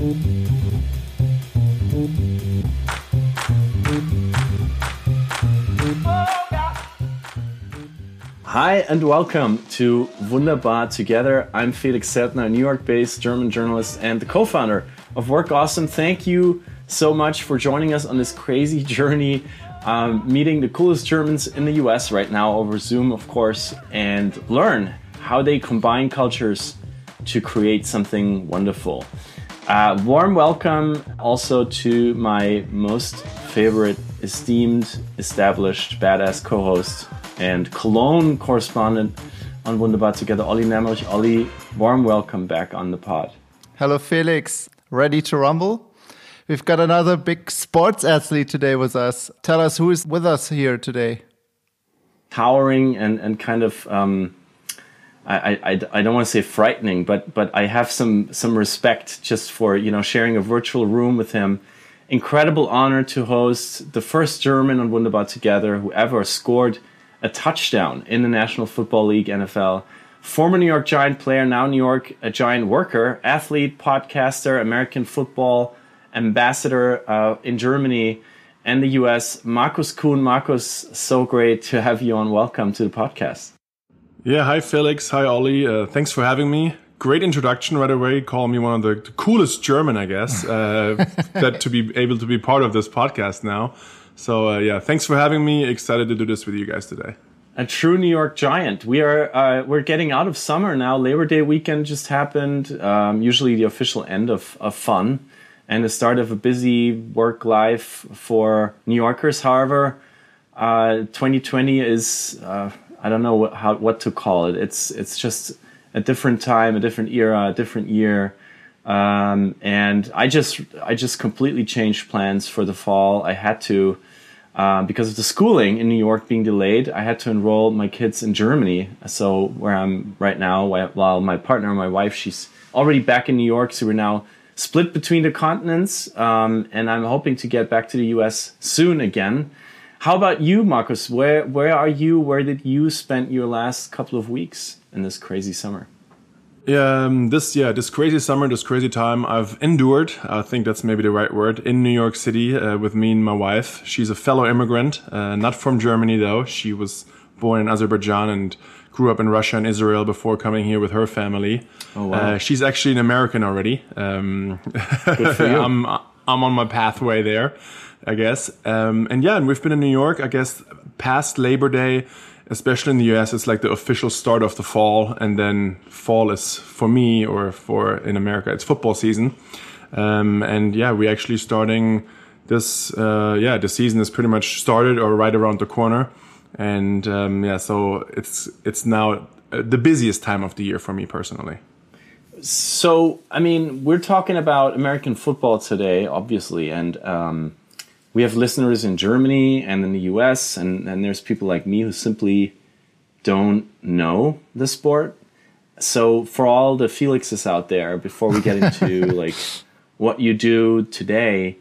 Hi and welcome to Wunderbar Together. I'm Felix Zeltner, New York based German journalist and the co founder of Work Awesome. Thank you so much for joining us on this crazy journey, um, meeting the coolest Germans in the US right now over Zoom, of course, and learn how they combine cultures to create something wonderful. Uh, warm welcome also to my most favorite, esteemed, established, badass co host and Cologne correspondent on Wunderbar Together, Olli Nemrich. Olli, warm welcome back on the pod. Hello, Felix. Ready to rumble? We've got another big sports athlete today with us. Tell us who is with us here today. Towering and, and kind of um, I, I, I don't want to say frightening, but but I have some some respect just for you know sharing a virtual room with him. Incredible honor to host the first German on Wunderbar Together who ever scored a touchdown in the National Football League NFL. Former New York Giant player, now New York a Giant worker, athlete, podcaster, American football ambassador uh, in Germany and the US, Markus Kuhn. Markus, so great to have you on. Welcome to the podcast. Yeah, hi Felix, hi Olli. Uh, thanks for having me. Great introduction right away. Call me one of the, the coolest German, I guess, uh, that to be able to be part of this podcast now. So uh, yeah, thanks for having me. Excited to do this with you guys today. A true New York Giant. We are uh, we're getting out of summer now. Labor Day weekend just happened. Um, usually the official end of, of fun and the start of a busy work life for New Yorkers. However, uh, 2020 is uh, I don't know what, how what to call it. It's it's just a different time, a different era, a different year. Um, and I just I just completely changed plans for the fall. I had to um, because of the schooling in New York being delayed. I had to enroll my kids in Germany. So where I'm right now, while my partner, my wife, she's already back in New York. So we're now split between the continents, um, and I'm hoping to get back to the U.S. soon again. How about you, Markus? Where where are you? Where did you spend your last couple of weeks in this crazy summer? Yeah, um, this yeah, this crazy summer, this crazy time, I've endured. I think that's maybe the right word in New York City uh, with me and my wife. She's a fellow immigrant, uh, not from Germany though. She was born in Azerbaijan and grew up in Russia and Israel before coming here with her family. Oh wow! Uh, she's actually an American already. Um, Good for you. I'm I'm on my pathway there. I guess. Um, and yeah, and we've been in New York, I guess, past Labor Day, especially in the US, it's like the official start of the fall. And then fall is for me or for in America, it's football season. Um, and yeah, we're actually starting this, uh, yeah, the season is pretty much started or right around the corner. And um, yeah, so it's, it's now uh, the busiest time of the year for me personally. So, I mean, we're talking about American football today, obviously, and um, we have listeners in Germany and in the US, and, and there's people like me who simply don't know the sport. So for all the Felixes out there, before we get into like what you do today,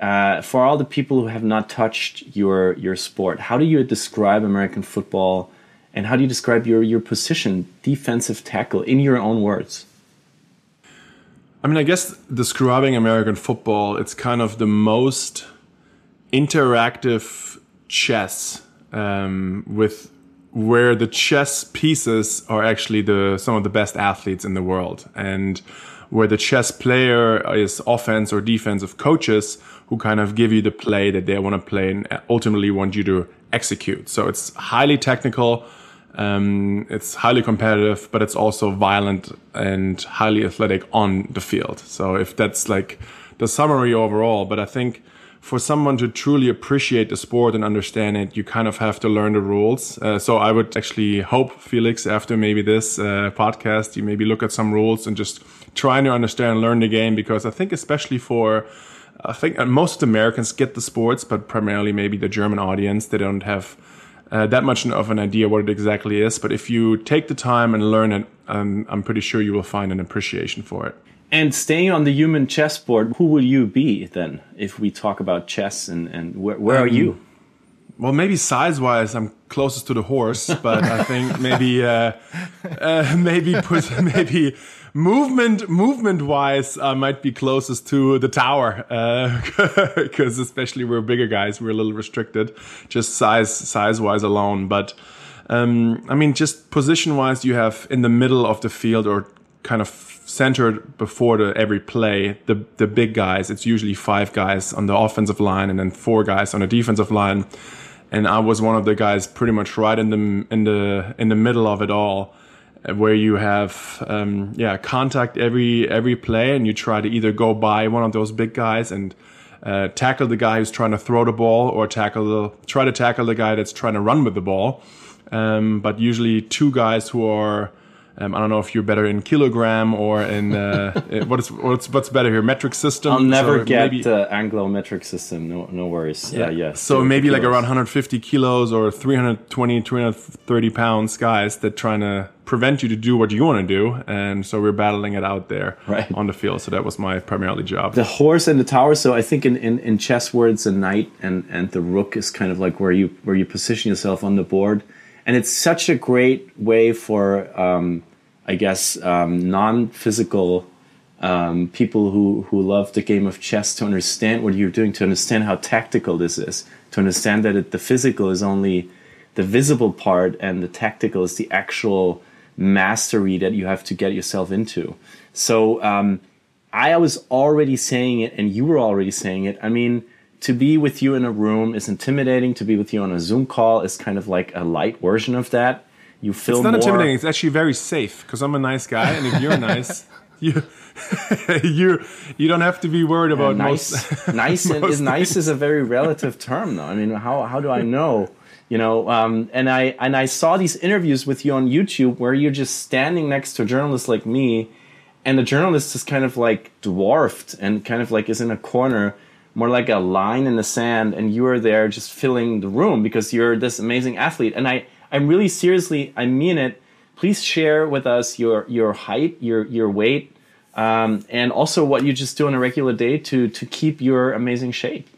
uh, for all the people who have not touched your your sport, how do you describe American football, and how do you describe your your position, defensive tackle, in your own words? I mean, I guess describing American football, it's kind of the most interactive chess um, with where the chess pieces are actually the some of the best athletes in the world and where the chess player is offense or defensive coaches who kind of give you the play that they want to play and ultimately want you to execute. So it's highly technical um, it's highly competitive but it's also violent and highly athletic on the field. So if that's like the summary overall but i think for someone to truly appreciate the sport and understand it, you kind of have to learn the rules. Uh, so I would actually hope, Felix, after maybe this uh, podcast, you maybe look at some rules and just trying to understand and learn the game because I think, especially for I think uh, most Americans get the sports, but primarily maybe the German audience, they don't have uh, that much of an idea what it exactly is. But if you take the time and learn it, um, I'm pretty sure you will find an appreciation for it. And staying on the human chessboard, who will you be then if we talk about chess and, and where, where um, are you? Well, maybe size wise, I'm closest to the horse, but I think maybe uh, uh, maybe put, maybe movement movement wise, I might be closest to the tower because uh, especially we're bigger guys, we're a little restricted, just size size wise alone. But um, I mean, just position wise, you have in the middle of the field or kind of centered before the every play the the big guys. It's usually five guys on the offensive line and then four guys on the defensive line. And I was one of the guys pretty much right in the in the in the middle of it all where you have um, yeah contact every every play and you try to either go by one of those big guys and uh, tackle the guy who's trying to throw the ball or tackle the try to tackle the guy that's trying to run with the ball um, but usually two guys who are um, I don't know if you're better in kilogram or in uh, what is what's what's better here metric system. I'll never get the Anglo metric system. No, no worries. Yeah, uh, yeah. So maybe like around 150 kilos or 320, 330 pounds guys that trying to prevent you to do what you want to do, and so we're battling it out there right. on the field. So that was my primarily job. The horse and the tower. So I think in, in, in chess words, the knight and and the rook is kind of like where you where you position yourself on the board and it's such a great way for um, I guess um, non-physical um, people who who love the game of chess to understand what you're doing, to understand how tactical this is, to understand that it, the physical is only the visible part and the tactical is the actual mastery that you have to get yourself into. So um, I was already saying it, and you were already saying it. I mean to be with you in a room is intimidating. To be with you on a Zoom call is kind of like a light version of that. You feel it's not more... intimidating. It's actually very safe because I'm a nice guy, and if you're nice, you you you don't have to be worried about nice. Most, nice most is nice is a very relative term, though. I mean, how how do I know? You know, um, and I and I saw these interviews with you on YouTube where you're just standing next to a journalist like me, and the journalist is kind of like dwarfed and kind of like is in a corner more like a line in the sand and you are there just filling the room because you're this amazing athlete. And i i'm really seriously i mean it. Please share with us your your height your your weight um, and also what you just do on a regular day to to keep your amazing shape.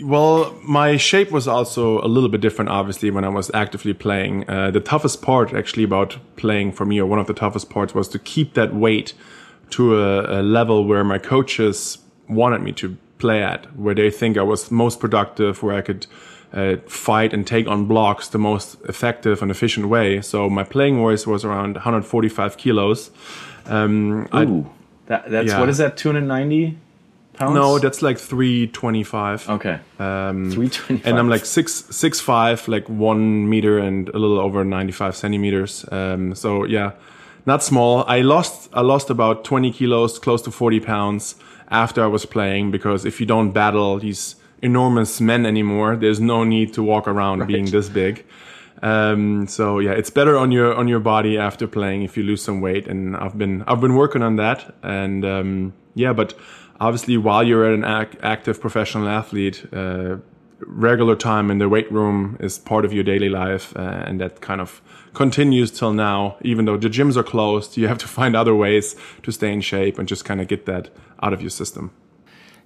Well, my shape was also a little bit different, obviously, when I was actively playing. Uh, the toughest part, actually, about playing for me, or one of the toughest parts, was to keep that weight to a, a level where my coaches wanted me to play at, where they think I was most productive, where I could uh, fight and take on blocks the most effective and efficient way. So my playing voice was around 145 kilos. Um, Ooh, that, that's yeah. what is that? 290 pounds? No, that's like 325. Okay. Um, 325. And I'm like six six five, like one meter and a little over 95 centimeters. Um, so yeah, not small. I lost I lost about 20 kilos, close to 40 pounds after I was playing because if you don't battle these enormous men anymore, there's no need to walk around right. being this big. Um, so yeah, it's better on your on your body after playing if you lose some weight, and I've been I've been working on that, and um, yeah, but obviously while you're an ac- active professional athlete, uh, regular time in the weight room is part of your daily life, uh, and that kind of continues till now. Even though the gyms are closed, you have to find other ways to stay in shape and just kind of get that out of your system.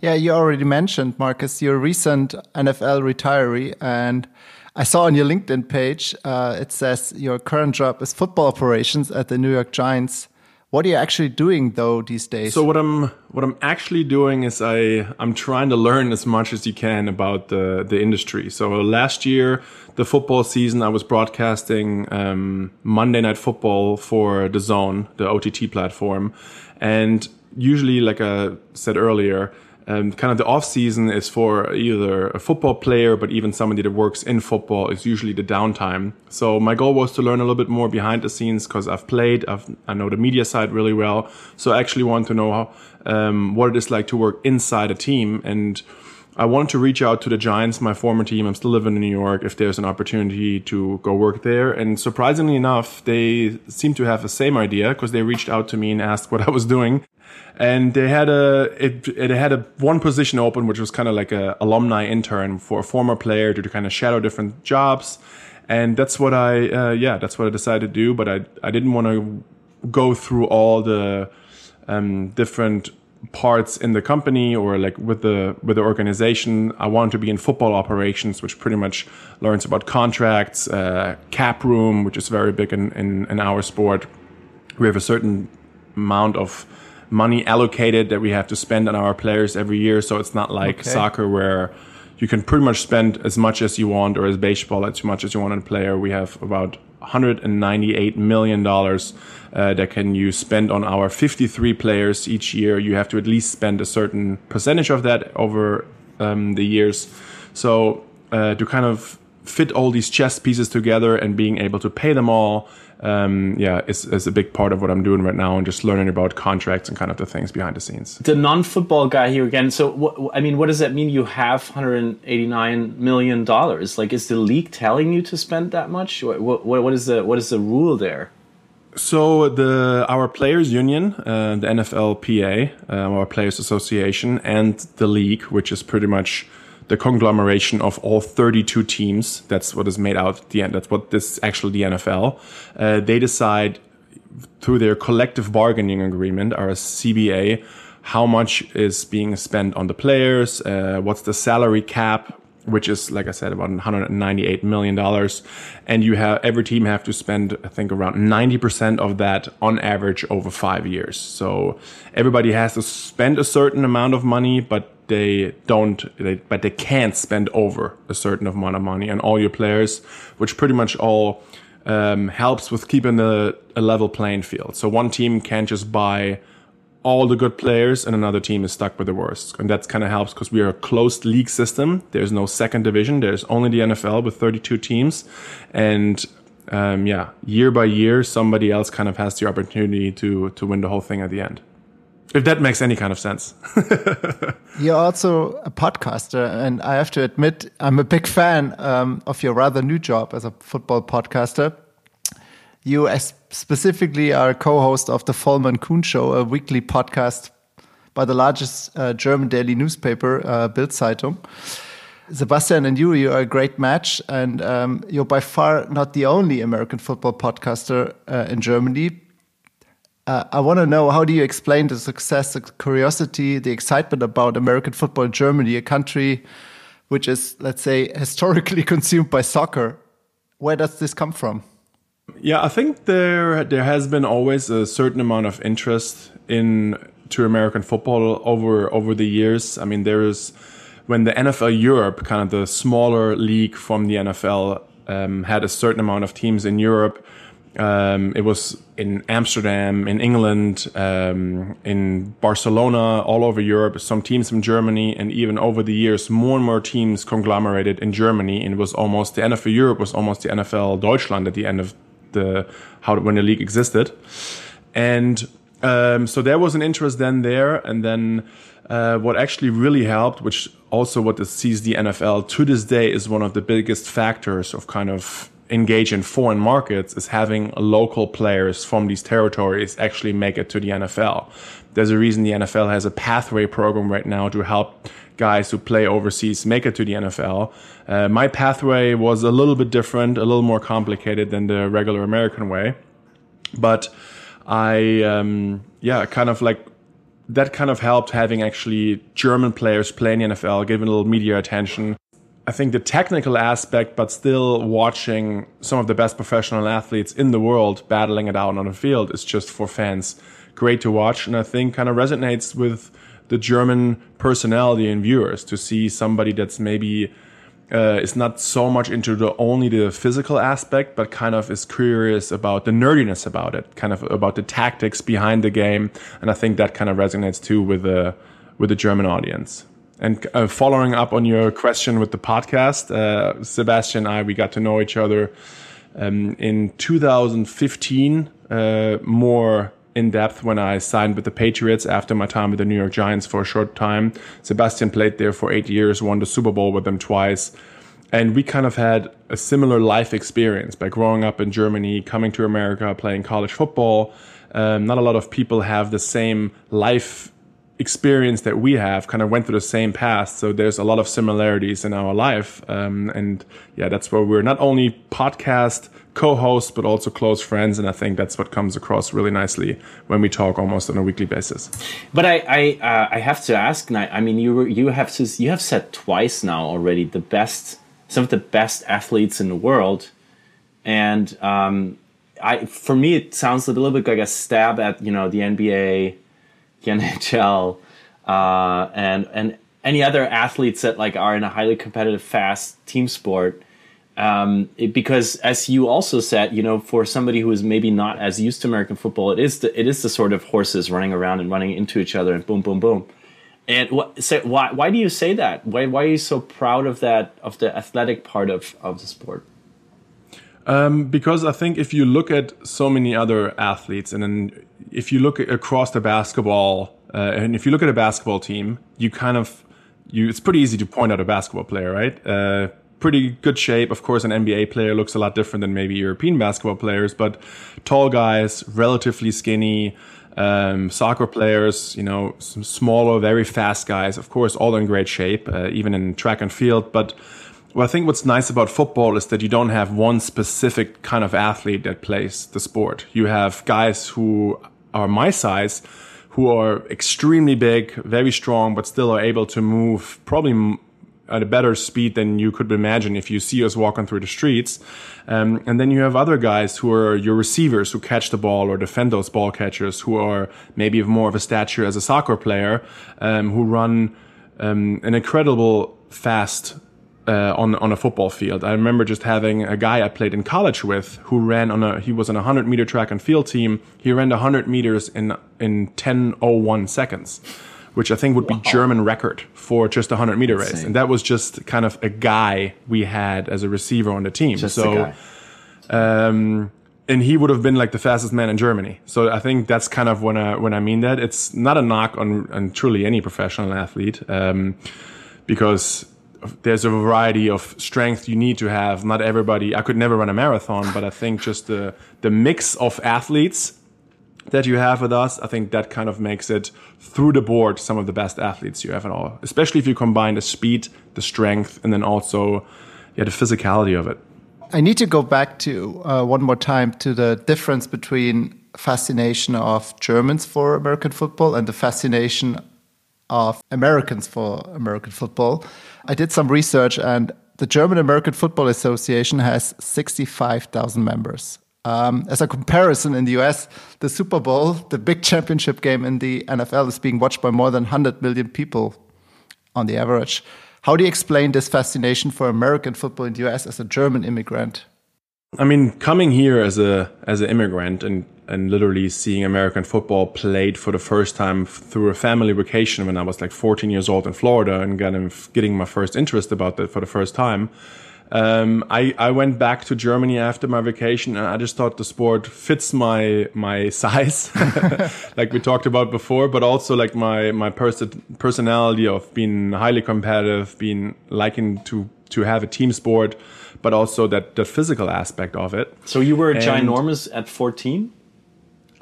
Yeah, you already mentioned, Markus, your recent NFL retiree. And I saw on your LinkedIn page, uh, it says your current job is football operations at the New York Giants. What are you actually doing though these days? So what I'm what I'm actually doing is I I'm trying to learn as much as you can about the the industry. So last year, the football season, I was broadcasting um, Monday Night Football for DAZN, the OTT platform, and usually, like I said earlier, um, kind of the off season is for either a football player, but even somebody that works in football is usually the downtime. So my goal was to learn a little bit more behind the scenes because I've played, I've, i know the media side really well. So I actually want to know how, um, what it is like to work inside a team and I wanted to reach out to the Giants, my former team. I'm still living in New York. If there's an opportunity to go work there, and surprisingly enough, they seem to have the same idea because they reached out to me and asked what I was doing, and they had a it it had a one position open, which was kind of like a alumni intern for a former player to kind of shadow different jobs, and that's what I uh, yeah that's what I decided to do. But I I didn't want to go through all the um, different parts in the company or like with the with the organization. I want to be in football operations, which pretty much learns about contracts, uh, cap room, which is very big in, in, in our sport. We have a certain amount of money allocated that we have to spend on our players every year. So it's not like okay. soccer where you can pretty much spend as much as you want, or as baseball as much as you want on a player. We have about 198 million dollars uh, that can you spend on our 53 players each year. You have to at least spend a certain percentage of that over um, the years. So uh, to kind of fit all these chess pieces together and being able to pay them all um, yeah, is, is a big part of what I'm doing right now and just learning about contracts and kind of the things behind the scenes. The non-football guy here again. So, what, I mean, what does that mean? You have 189 million dollars. Like, is the league telling you to spend that much? What, what, what is the what is the rule there? So the our players union, uh, the NFLPA, uh, our players association, and the league, which is pretty much the conglomeration of all 32 teams. That's what is made out at the end. That's what this actually the NFL. Uh, they decide through their collective bargaining agreement, our CBA, how much is being spent on the players, uh, what's the salary cap, which is like I said about 198 million dollars, and you have every team have to spend I think around 90 percent of that on average over five years. So everybody has to spend a certain amount of money, but they don't, they, but they can't spend over a certain amount of money on all your players, which pretty much all um, helps with keeping the, a level playing field. So one team can't just buy all the good players and another team is stuck with the worst. And that kind of helps because we are a closed league system. There's no second division. There's only the NFL with 32 teams. And um, yeah, year by year, somebody else kind of has the opportunity to, to win the whole thing at the end. If that makes any kind of sense. You're also a podcaster, and I have to admit, I'm a big fan um, of your rather new job as a football podcaster. You specifically are co-host of the Vollmer and Kuhn Show, a weekly podcast by the largest uh, German daily newspaper, uh, Bild Zeitung. Sebastian and you, you are a great match, and um, you're by far not the only American football podcaster uh, in Germany. Uh, I want to know how do you explain the success, the curiosity, the excitement about American football in Germany, a country which is, let's say, historically consumed by soccer. Where does this come from? Yeah, I think there there has been always a certain amount of interest in to American football over over the years. I mean, there is when the NFL Europe, kind of the smaller league from the NFL, um, had a certain amount of teams in Europe um, it was in Amsterdam, in England, um, in Barcelona, all over Europe, some teams from Germany, and even over the years, more and more teams conglomerated in Germany. And it was almost the NFL Europe was almost the NFL Deutschland at the end of the how when the league existed. And um, so there was an interest then there, and then uh, what actually really helped, which also what sees the NFL to this day is one of the biggest factors of kind of engage in foreign markets is having local players from these territories actually make it to the NFL. There's a reason the NFL has a pathway program right now to help guys who play overseas make it to the NFL. Uh, my pathway was a little bit different, a little more complicated than the regular American way, but I, um, yeah, kind of like that kind of helped having actually German players play in the NFL, given a little media attention. I think the technical aspect, but still watching some of the best professional athletes in the world battling it out on the field is just for fans great to watch. And I think kind of resonates with the German personality and viewers to see somebody that's maybe uh, is not so much into the only the physical aspect, but kind of is curious about the nerdiness about it, kind of about the tactics behind the game. And I think that kind of resonates too with the with the German audience. And uh, following up on your question with the podcast, uh, Sebastian and I, we got to know each other um, in 2015 uh, more in depth when I signed with the Patriots after my time with the New York Giants for a short time. Sebastian played there for eight years, won the Super Bowl with them twice. And we kind of had a similar life experience by growing up in Germany, coming to America, playing college football. Um, not a lot of people have the same life experience that we have kind of went through the same path. So there's a lot of similarities in our life. Um, and yeah, that's where we're not only podcast co-hosts, but also close friends. And I think that's what comes across really nicely when we talk almost on a weekly basis. But I, I, uh, I have to ask, I mean, you were, you have you have said twice now already the best, some of the best athletes in the world. And, um, I, for me, it sounds a little bit like a stab at, you know, the NBA, NHL, uh, and and any other athletes that like are in a highly competitive, fast team sport. Um, it, because as you also said, you know, for somebody who is maybe not as used to American football, it is the it is the sort of horses running around and running into each other and boom, boom, boom. And what, so why why do you say that? Why why are you so proud of that of the athletic part of of the sport? Um, because I think if you look at so many other athletes, and then if you look across the basketball, uh, and if you look at a basketball team, you kind of you it's pretty easy to point out a basketball player, right? Uh, pretty good shape. Of course, an NBA player looks a lot different than maybe European basketball players, but tall guys, relatively skinny. Um, soccer players, you know, some smaller, very fast guys, of course, all in great shape, uh, even in track and field. But well, I think what's nice about football is that you don't have one specific kind of athlete that plays the sport. You have guys who are my size, who are extremely big, very strong, but still are able to move probably at a better speed than you could imagine if you see us walking through the streets. Um, and then you have other guys who are your receivers who catch the ball or defend those ball catchers who are maybe of more of a stature as a soccer player, um, who run um, an incredible fast uh, on on a football field. I remember just having a guy I played in college with who ran on a he was on a hundred meter track and field team. He ran the hundred meters in in ten oh one seconds, which I think would wow. be German record for just a hundred meter race. And that was just kind of a guy we had as a receiver on the team. Just so. Um, and he would have been like the fastest man in Germany. So I think that's kind of when I when I mean that it's not a knock on on truly any professional athlete, um, because there's a variety of strength you need to have. Not everybody. I could never run a marathon, but I think just the the mix of athletes that you have with us, I think that kind of makes it through the board some of the best athletes you have at all. Especially if you combine the speed, the strength, and then also yeah the physicality of it. I need to go back to uh, one more time to the difference between fascination of Germans for American football and the fascination of Americans for American football. I did some research, and the German American Football Association has 65,000 members. Um, as a comparison, in the US, the Super Bowl, the big championship game in the NFL, is being watched by more than 100 million people on the average. How do you explain this fascination for American football in the US as a German immigrant? I mean, coming here as a as an immigrant and and literally seeing American football played for the first time through a family vacation when I was like 14 years old in Florida and getting getting my first interest about that for the first time. Um, I, I went back to Germany after my vacation and I just thought the sport fits my my size, like we talked about before, but also like my my pers- personality of being highly competitive, being liking to to have a team sport, but also that the physical aspect of it. So you were and ginormous at 14?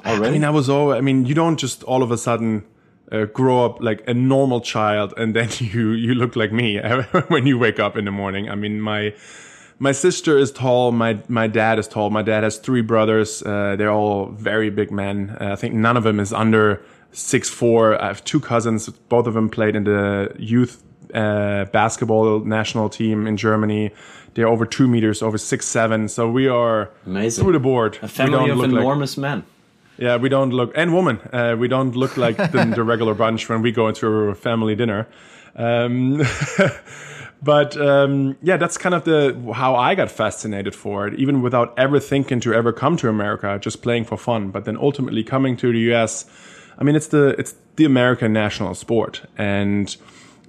Already? I mean, I was all. I mean, you don't just all of a sudden uh, grow up like a normal child and then you you look like me when you wake up in the morning. I mean, my my sister is tall. My my dad is tall. My dad has three brothers. Uh, they're all very big men. Uh, I think none of them is under six four. I have two cousins. Both of them played in the youth uh, basketball national team in Germany. They're over two meters, over six seven. So we are Amazing. through the board. A family of enormous like, men. Yeah, we don't look, and woman, uh, we don't look like the, the, regular bunch when we go into a family dinner. Um, but um, yeah, that's kind of the how I got fascinated for it, even without ever thinking to ever come to America, just playing for fun. But then ultimately coming to the U.S., I mean, it's the it's the American national sport, and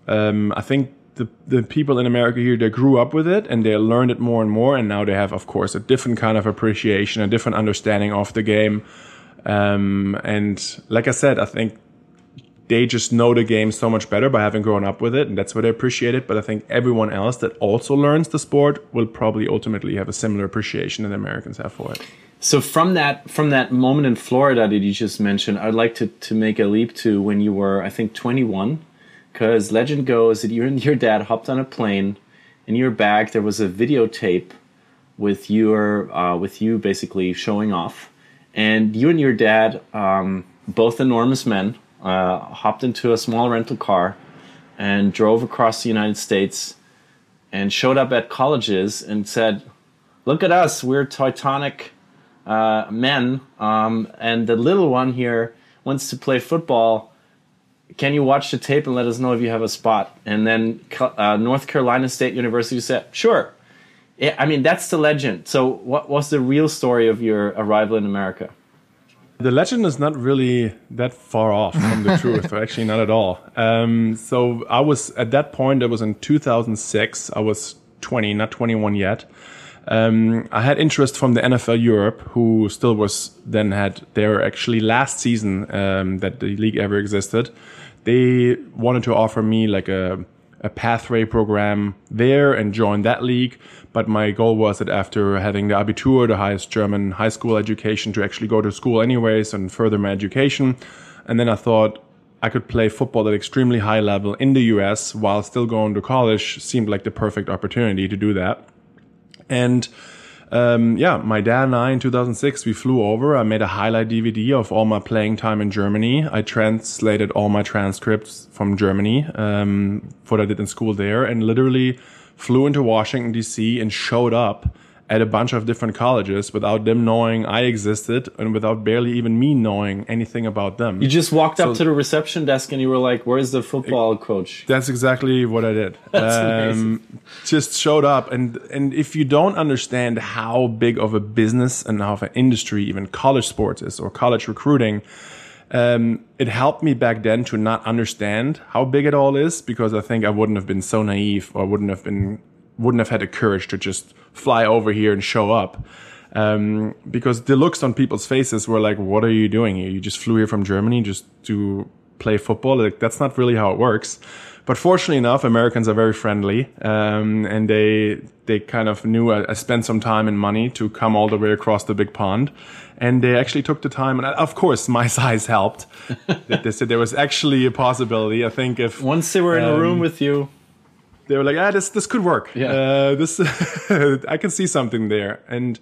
um, I think the, the people in America here, they grew up with it and they learned it more and more. And now they have, of course, a different kind of appreciation, a different understanding of the game. Um, and like I said, I think they just know the game so much better by having grown up with it, and that's why they appreciate it. But I think everyone else that also learns the sport will probably ultimately have a similar appreciation that Americans have for it. So from that from that moment in Florida that you just mentioned, I'd like to, to make a leap to when you were, I think, 21, because legend goes that you and your dad hopped on a plane. In your bag, there was a videotape with your uh, with you basically showing off, and you and your dad, um, both enormous men, uh, hopped into a small rental car and drove across the United States and showed up at colleges and said, "Look at us, we're Teutonic uh, men, um, and the little one here wants to play football." Can you watch the tape and let us know if you have a spot? And then uh, North Carolina State University said, "Sure." Yeah, I mean that's the legend. So, what was the real story of your arrival in America? The legend is not really that far off from the truth, or actually, not at all. Um, so I was at that point. It was in 2006. I was 20, not 21 yet. Um, I had interest from the NFL Europe, who still was then had their actually last season um, that the league ever existed. They wanted to offer me like a a pathway program there and join that league. But my goal was that after having the Abitur, the highest German high school education, to actually go to school anyways and further my education. And then I thought I could play football at extremely high level in the US while still going to college seemed like the perfect opportunity to do that. And um, yeah, my dad and I in 2006, we flew over. I made a highlight DVD of all my playing time in Germany. I translated all my transcripts from Germany, um, what I did in school there and literally flew into Washington DC and showed up at a bunch of different colleges without them knowing I existed and without barely even me knowing anything about them. You just walked so, up to the reception desk and you were like, "Where's the football it, coach?" That's exactly what I did. That's um. Just showed up, and and if you don't understand how big of a business and how of an industry even college sports is or college recruiting. Um, it helped me back then to not understand how big it all is because I think I wouldn't have been so naive or wouldn't have been wouldn't have had the courage to just fly over here and show up. Um, because the looks on people's faces were like, "What are you doing here? You just flew here from Germany just to play football? Like that's not really how it works." But fortunately enough, Americans are very friendly, um, and they they kind of knew I, I, spent some time and money to come all the way across the big pond, and they actually took the time. And of course, my size helped. they said there was actually a possibility. I think if once they were in um, a room um, with you, they were like, ah, this this could work. Yeah, uh, this I can see something there. And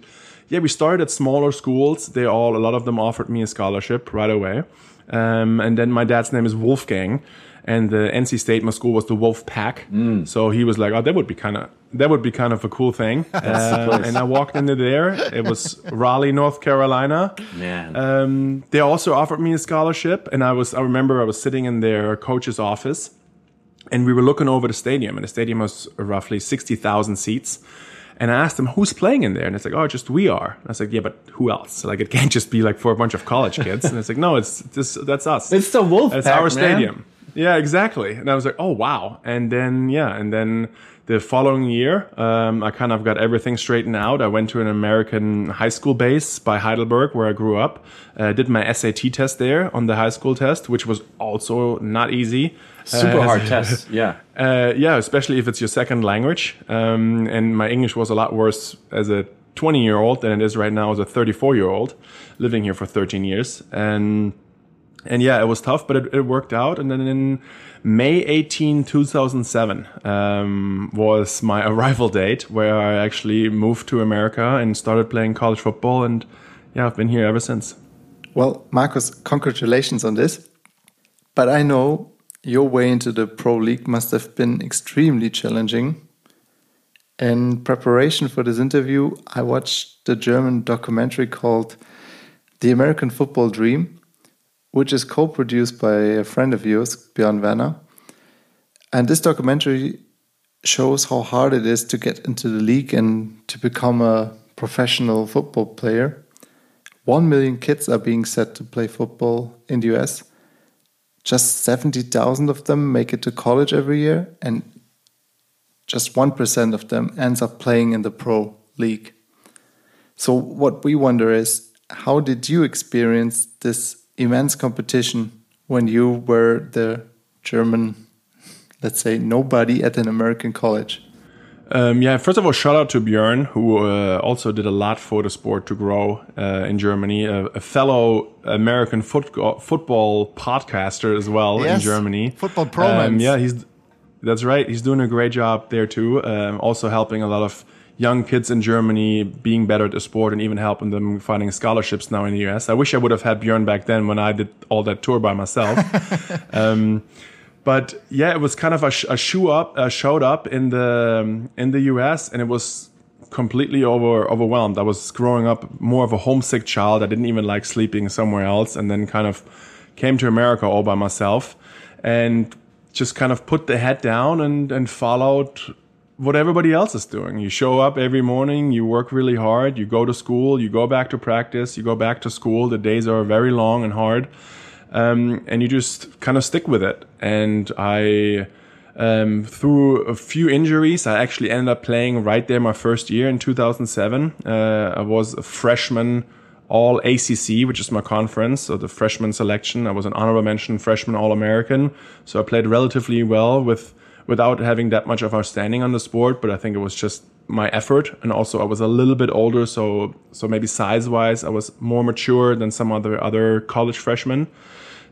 yeah, we started at smaller schools. They all a lot of them offered me a scholarship right away. Um, and then my dad's name is Wolfgang, and the NC State my school was the Wolf Pack. Mm. So he was like, oh, that would be kind of that would be kind of a cool thing. uh, and I walked into there. It was Raleigh, North Carolina. Man. Um, they also offered me a scholarship, and I was I remember I was sitting in their coach's office and we were looking over the stadium, and the stadium was roughly 60,000 seats. And I asked them, who's playing in there? And it's like, oh, just we are. And I was like, yeah, but who else? Like, it can't just be like for a bunch of college kids. and it's like, no, it's this, that's us. It's the Wolf It's our stadium. Man. Yeah, exactly. And I was like, oh, wow. And then, yeah, and then the following year, um, I kind of got everything straightened out. I went to an American high school base by Heidelberg, where I grew up. Uh, did my SAT test there on the high school test, which was also not easy. Super uh, hard test, yeah. Uh, yeah, especially if it's your second language. Um, and my English was a lot worse as a 20 year old than it is right now as a 34 year old, living here for 13 years. And and yeah, it was tough, but it, it worked out. And then in May 18, 2007 um, was my arrival date where I actually moved to America and started playing college football. And yeah, I've been here ever since. Well, Markus, congratulations on this. But I know your way into the Pro League must have been extremely challenging. In preparation for this interview, I watched the German documentary called The American Football Dream which is co produced by a friend of yours, Björn Werner. And this documentary shows how hard it is to get into the league and to become a professional football player. One million kids are being set to play football in the US. Just 70,000 of them make it to college every year, and just 1% of them ends up playing in the pro league. So, what we wonder is how did you experience this immense competition when you were the German, let's say, nobody at an American college? Um, yeah, first of all, shout out to Björn, who uh, also did a lot for the sport to grow uh, in Germany. A, a fellow American foot, football podcaster as well yes, in Germany. Football pro. Um, yeah, he's that's right. He's doing a great job there too. Um, also helping a lot of young kids in Germany being better at the sport and even helping them finding scholarships now in the US. I wish I would have had Björn back then when I did all that tour by myself. but yeah, it was kind of a, sh- a shoe up, uh, showed up in the um, in the US, and it was completely over overwhelmed. I was growing up more of a homesick child. I didn't even like sleeping somewhere else, and then kind of came to America all by myself, and just kind of put the head down and and followed what everybody else is doing. You show up every morning, you work really hard, you go to school, you go back to practice, you go back to school. The days are very long and hard. Um, and you just kind of stick with it. And I, um, through a few injuries, I actually ended up playing right there my first year in 2007. Uh, I was a freshman all ACC, which is my conference, so the freshman selection. I was an honorable mention freshman All American. So I played relatively well with without having that much of our standing on the sport, but I think it was just my effort and also I was a little bit older so so maybe size wise I was more mature than some other other college freshmen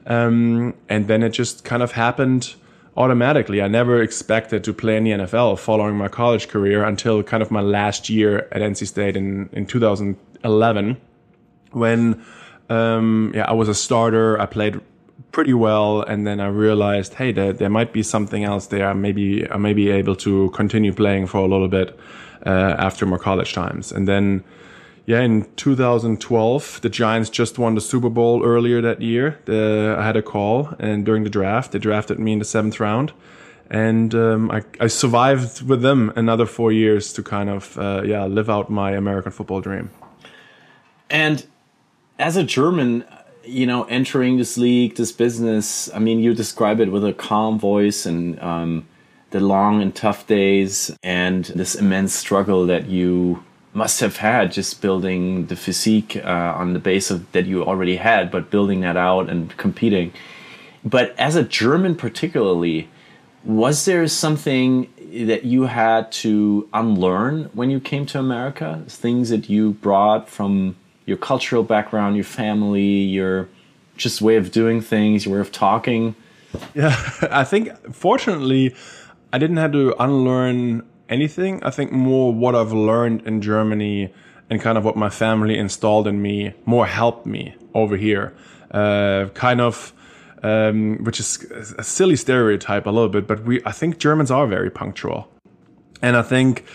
um, and then it just kind of happened automatically I never expected to play in the NFL following my college career until kind of my last year at NC State in in 2011 when um, yeah I was a starter I played pretty well. And then I realized, hey, there, there might be something else there. Maybe I may be able to continue playing for a little bit uh, after my college times. And then, yeah, in 2012, the Giants just won the Super Bowl earlier that year. The, I had a call, and during the draft, they drafted me in the seventh round. And um, I, I, survived with them another four years to kind of, uh, yeah, live out my American football dream. And as a German, you know, entering this league, this business, I mean, you describe it with a calm voice and um, the long and tough days and this immense struggle that you must have had just building the physique uh, on the base of that you already had, but building that out and competing. But as a German, particularly, was there something that you had to unlearn when you came to America? Things that you brought from your cultural background, your family, your just way of doing things, your way of talking. Yeah, I think fortunately, I didn't have to unlearn anything. I think more what I've learned in Germany and kind of what my family installed in me more helped me over here. Uh, kind of, um, which is a silly stereotype a little bit, but we I think Germans are very punctual, and I think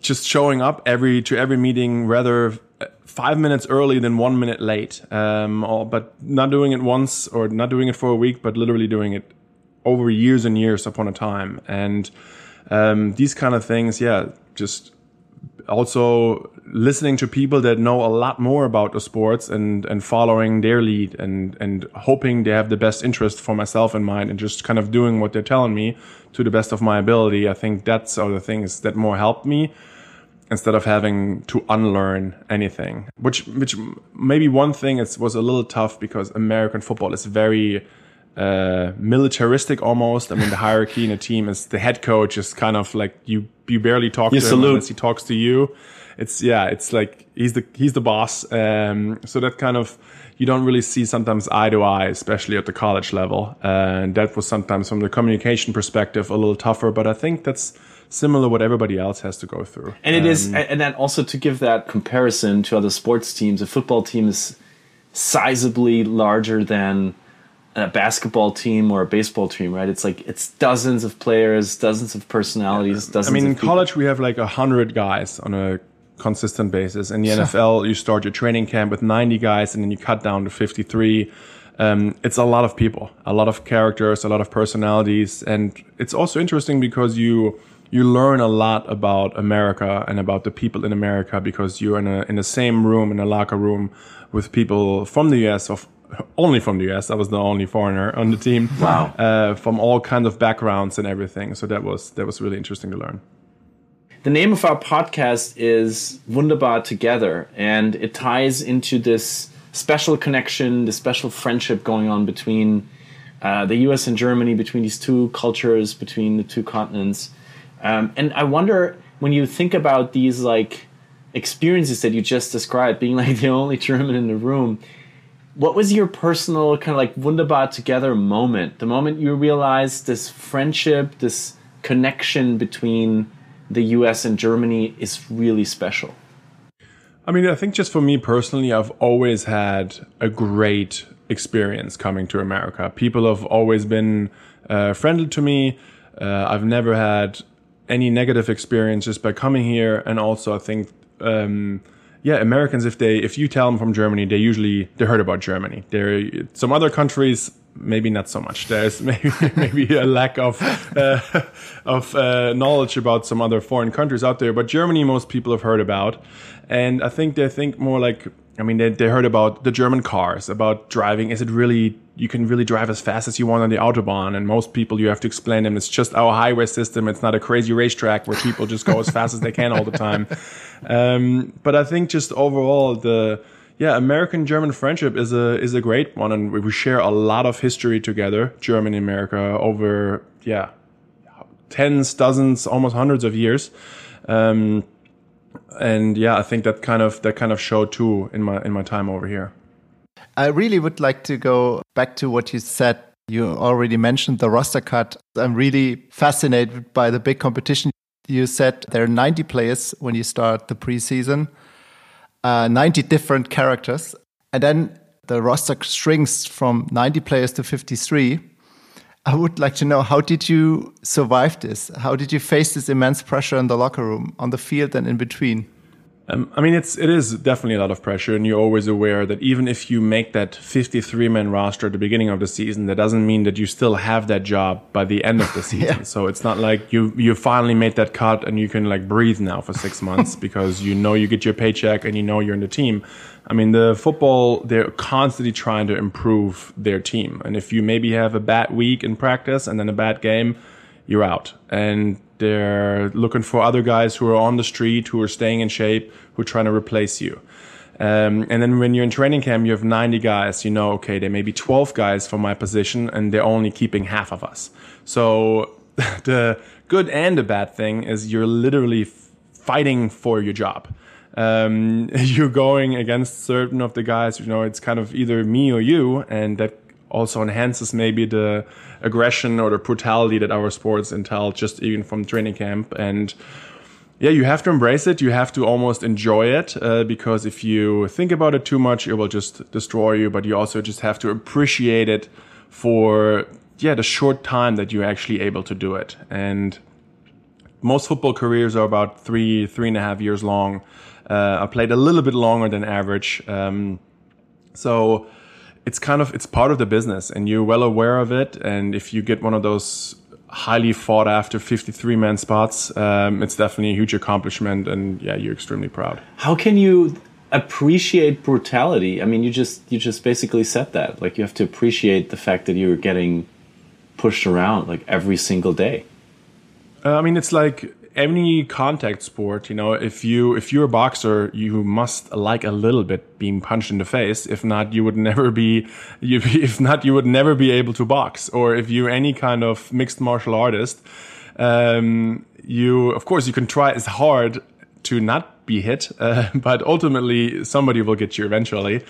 just showing up every to every meeting rather five minutes early than one minute late. Um, but not doing it once or not doing it for a week, but literally doing it over years and years upon a time. And um, these kind of things, yeah, just also listening to people that know a lot more about the sports and and following their lead and and hoping they have the best interest for myself in mind and just kind of doing what they're telling me to the best of my ability. I think that's all the things that more helped me instead of having to unlearn anything. Which which maybe one thing is was a little tough because American football is very uh, militaristic almost. I mean, the hierarchy in a team is the head coach is kind of like you you barely talk you to salute. him unless he talks to you. It's yeah, it's like he's the he's the boss. Um, so that kind of you don't really see sometimes eye to eye, especially at the college level. Uh, and that was sometimes from the communication perspective a little tougher. But I think that's similar what everybody else has to go through. And it um, is, and then also to give that comparison to other sports teams, a football team is sizably larger than a basketball team or a baseball team, right? It's like it's dozens of players, dozens of personalities, dozens. I mean, in people. college we have like a hundred guys on a consistent basis. In the NFL, you start your training camp with ninety guys, and then you cut down to fifty-three. Um, it's a lot of people, a lot of characters, a lot of personalities, and it's also interesting because you you learn a lot about America and about the people in America because you're in a in the same room in a locker room with people from the US of only from the US. I was the only foreigner on the team. Wow. Uh, from all kinds of backgrounds and everything. So that was that was really interesting to learn. The name of our podcast is Wunderbar Together, and it ties into this special connection, the special friendship going on between uh, the U.S. and Germany, between these two cultures, between the two continents. Um, and I wonder when you think about these like experiences that you just described, being like the only German in the room. What was your personal kind of like wunderbar together moment? The moment you realized this friendship, this connection between the US and Germany is really special? I mean, I think just for me personally, I've always had a great experience coming to America. People have always been uh, friendly to me. Uh, I've never had any negative experiences by coming here, and also I think, um, yeah, Americans if they if you tell them from Germany, they usually they heard about Germany. There, some other countries maybe not so much. There's maybe maybe a lack of uh, of uh, knowledge about some other foreign countries out there, but Germany most people have heard about, and I think they think more like I mean they they heard about the German cars, about driving. Is it really you can really drive as fast as you want on the autobahn? And most people you have to explain them it's just our highway system. It's not a crazy racetrack where people just go as fast as they can all the time. Um, but I think just overall the yeah, American German friendship is a is a great one, and we share a lot of history together, Germany America, over yeah, tens, dozens, almost hundreds of years. Um, and yeah, I think that kind of that kind of showed too in my in my time over here. I really would like to go back to what you said. You already mentioned the roster cut. I'm really fascinated by the big competition. You said there are 90 players when you start the preseason uh, 90 different characters. And then the roster shrinks from 90 players to 53. I would like to know how did you survive this? How did you face this immense pressure in the locker room, on the field, and in between? Um, I mean, it's it is definitely a lot of pressure, and you're always aware that even if you make that 53 man roster at the beginning of the season, that doesn't mean that you still have that job by the end of the season. yeah. So it's not like you you finally made that cut and you can like breathe now for six months because you know you get your paycheck and you know you're in the team. I mean, the football they're constantly trying to improve their team, and if you maybe have a bad week in practice and then a bad game, you're out. And they're looking for other guys who are on the street, who are staying in shape, who are trying to replace you. Um, and then when you're in training camp, you have 90 guys. You know, okay, there may be 12 guys for my position, and they're only keeping half of us. So the good and the bad thing is you're literally fighting for your job. Um, you're going against certain of the guys. You know, it's kind of either me or you, and that also enhances maybe the aggression or the brutality that our sports entail just even from training camp. And yeah you have to embrace it. You have to almost enjoy it uh, because if you think about it too much it will just destroy you. But you also just have to appreciate it for yeah the short time that you're actually able to do it. And most football careers are about three three and a half years long. Uh, i played a little bit longer than average. Um, so it's kind of it's part of the business and you're well aware of it and if you get one of those highly fought after 53 man spots um, it's definitely a huge accomplishment and yeah you're extremely proud. How can you appreciate brutality? I mean you just you just basically said that like you have to appreciate the fact that you're getting pushed around like every single day. Uh, i mean it's like any contact sport, you know, if you if you're a boxer, you must like a little bit being punched in the face. If not, you would never be. You, if not, you would never be able to box. Or if you're any kind of mixed martial artist, um, you of course you can try as hard to not be hit, uh, but ultimately somebody will get you eventually.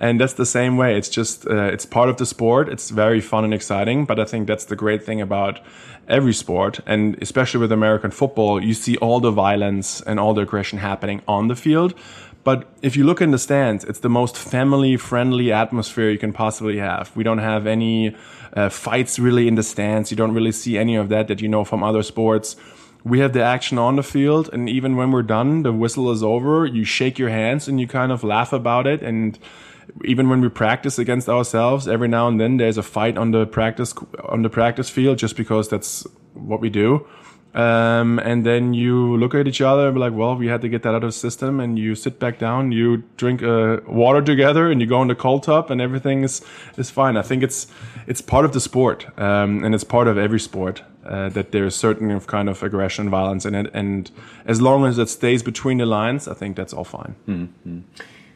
And that's the same way. It's just uh, it's part of the sport. It's very fun and exciting. But I think that's the great thing about every sport, and especially with American football, you see all the violence and all the aggression happening on the field. But if you look in the stands, it's the most family friendly atmosphere you can possibly have. We don't have any uh, fights really in the stands. You don't really see any of that that you know from other sports. We have the action on the field, and even when we're done, the whistle is over, you shake your hands and you kind of laugh about it. And even when we practice against ourselves, every now and then there's a fight on the practice on the practice field just because that's what we do. Um, and then you look at each other and be like, well, we had to get that out of the system. And you sit back down, you drink uh, water together, and you go in the cold tub, and everything is is fine. I think it's it's part of the sport, um, and it's part of every sport uh, that there's certain kind of aggression, and violence in it. And as long as it stays between the lines, I think that's all fine. Mm-hmm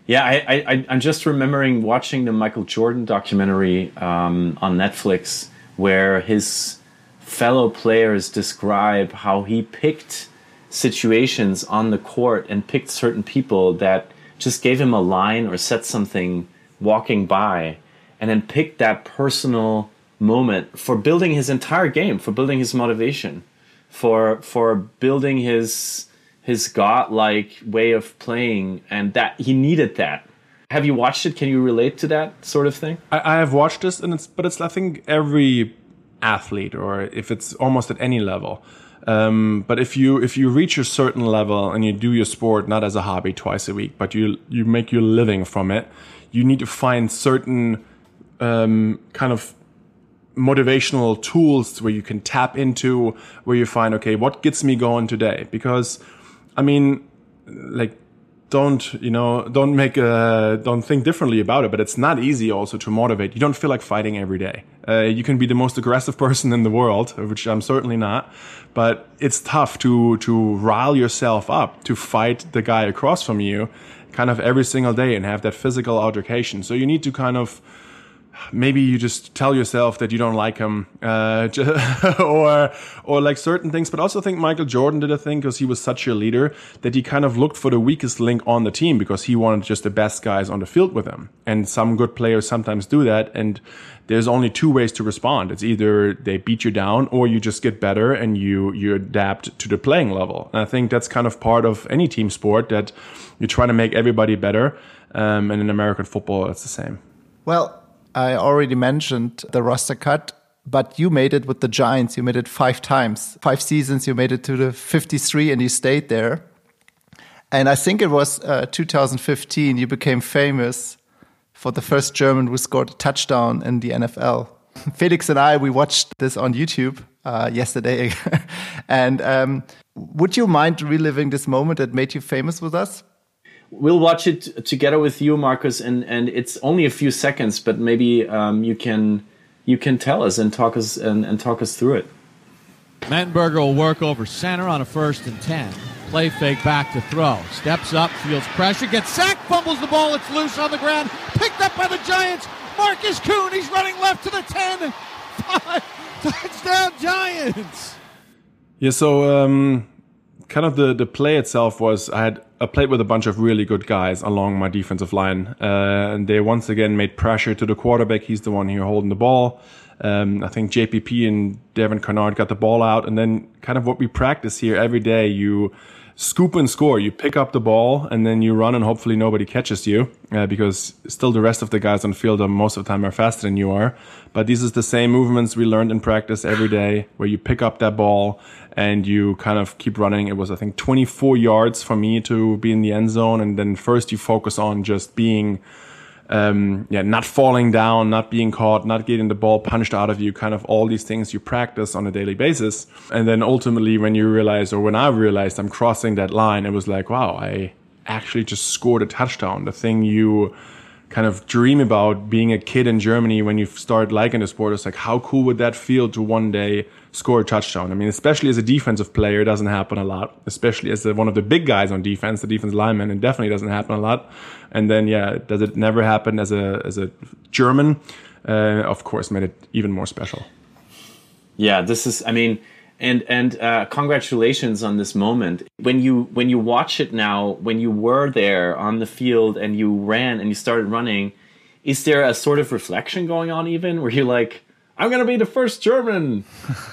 Yeah, I, I'm just remembering watching the Michael Jordan documentary um, on Netflix where his fellow players describe how he picked situations on the court and picked certain people that just gave him a line or said something walking by and then picked that personal moment for building his entire game, for building his motivation, for for building his his godlike way of playing, and that he needed that. Have you watched it? Can you relate to that sort of thing? I, I have watched this, and it's but it's I think every athlete, or if it's almost at any level. Um, but if you if you reach a certain level and you do your sport not as a hobby twice a week, but you you make your living from it, you need to find certain um, kind of motivational tools where you can tap into where you find okay what gets me going today? Because i mean like don't you know don't make a don't think differently about it but it's not easy also to motivate. You don't feel like fighting every day. Uh, you can be the most aggressive person in the world which i'm certainly not but it's tough to to rile yourself up to fight the guy across from you kind of every single day and have that physical altercation. So you need to kind of maybe you just tell yourself that you don't like him, uh, or or like certain things. But also think Michael Jordan did a thing because he was such a leader that he kind of looked for the weakest link on the team because he wanted just the best guys on the field with him. And some good players sometimes do that. And there's only two ways to respond. It's either they beat you down or you just get better and you you adapt to the playing level. And I think that's kind of part of any team sport that you try to make everybody better. Um, and in American football, it's the same. Well, I already mentioned the roster cut, but you made it with the Giants. You made it five times, five seasons. You made it to the 53 and you stayed there. And I think it was uh, 2015, you became famous for the first German who scored a touchdown in the NFL. Felix and I, we watched this on YouTube uh, yesterday. and um, would you mind reliving this moment that made you famous with us? We'll watch it together with you, Markus, and and it's only a few seconds, but maybe um, you can you can tell us and talk us and, and talk us through it. Mettenberger will work over center on a first and ten. Play fake back to throw. Steps up, feels pressure, gets sacked, fumbles the ball. It's loose on the ground. Picked up by the Giants. Markus Kuhn, he's running left to the 10. Five. Touchdown, Giants. Yeah, so um, kind of the, the play itself was I had I played with a bunch of really good guys along my defensive line, uh, and they once again made pressure to the quarterback. He's the one here holding the ball. Um, I think JPP and Devon Kennard got the ball out, and then kind of what we practice here every day. You scoop and score. You pick up the ball and then you run, and hopefully nobody catches you uh, because still the rest of the guys on field are most of the time are faster than you are. But these is the same movements we learned in practice every day, where you pick up that ball and you kind of keep running. It was I think 24 yards for me to be in the end zone, and then first you focus on just being um, yeah, not falling down, not being caught, not getting the ball punched out of you, kind of all these things you practice on a daily basis. And then ultimately, when you realize, or when I realized I'm crossing that line, it was like, wow, I actually just scored a touchdown. The thing you kind of dream about being a kid in Germany when you start liking the sport It's like, how cool would that feel to one day score a touchdown? I mean, especially as a defensive player, it doesn't happen a lot, especially as one of the big guys on defense, the defense lineman, it definitely doesn't happen a lot. And then, yeah, does it never happen as a, as a German? Uh, of course, made it even more special. Yeah, this is, I mean, and and uh, congratulations on this moment when you when you watch it now when you were there on the field and you ran and you started running is there a sort of reflection going on even where you're like i'm gonna be the first german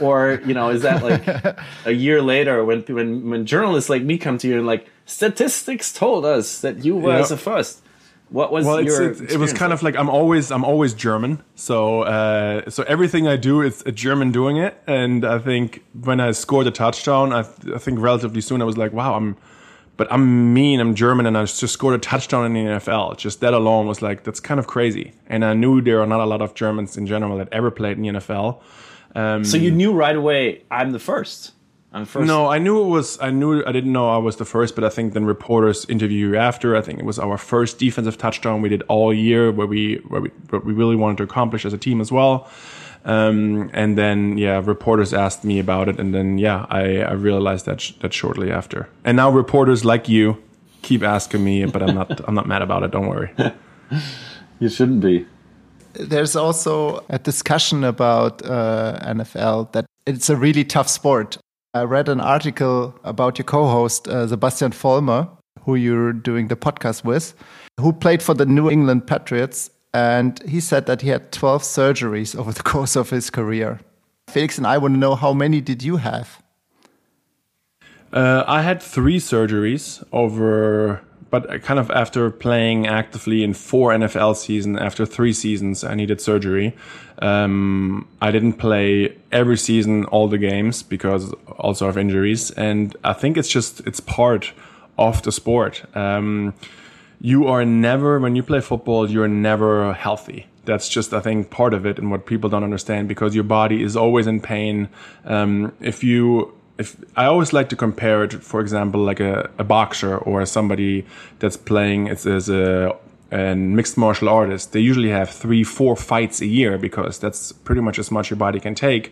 or you know is that like a year later when when when journalists like me come to you and like statistics told us that you were yep. the first what was well, your? It's, it was kind of like I'm always I'm always German, so uh, so everything I do is a German doing it, and I think when I scored a touchdown, I, th- I think relatively soon I was like, wow, I'm, but I'm mean, I'm German, and I just scored a touchdown in the NFL. Just that alone was like that's kind of crazy, and I knew there are not a lot of Germans in general that ever played in the NFL. Um, so you knew right away I'm the first. I'm first. No, I knew it was. I knew I didn't know I was the first, but I think then reporters interview you after. I think it was our first defensive touchdown we did all year, where we where we what we really wanted to accomplish as a team as well. Um, and then yeah, reporters asked me about it, and then yeah, I, I realized that sh- that shortly after. And now reporters like you keep asking me, but I'm not I'm not mad about it. Don't worry. you shouldn't be. There's also a discussion about uh, NFL that it's a really tough sport. I read an article about your co-host uh, Sebastian Vollmer, who you're doing the podcast with, who played for the New England Patriots, and he said that he had 12 surgeries over the course of his career. Felix and I want to know how many did you have? Uh, I had three surgeries over, but kind of after playing actively in four NFL seasons, after three seasons, I needed surgery. Um, I didn't play every season all the games because also of injuries, and I think it's just it's part of the sport. Um, you are never when you play football, you're never healthy that's just I think part of it and what people don't understand because your body is always in pain. Um, if you if I always like to compare it, for example, like a, a boxer or somebody that's playing as, as a, a mixed martial artist, they usually have three, four fights a year because that's pretty much as much your body can take.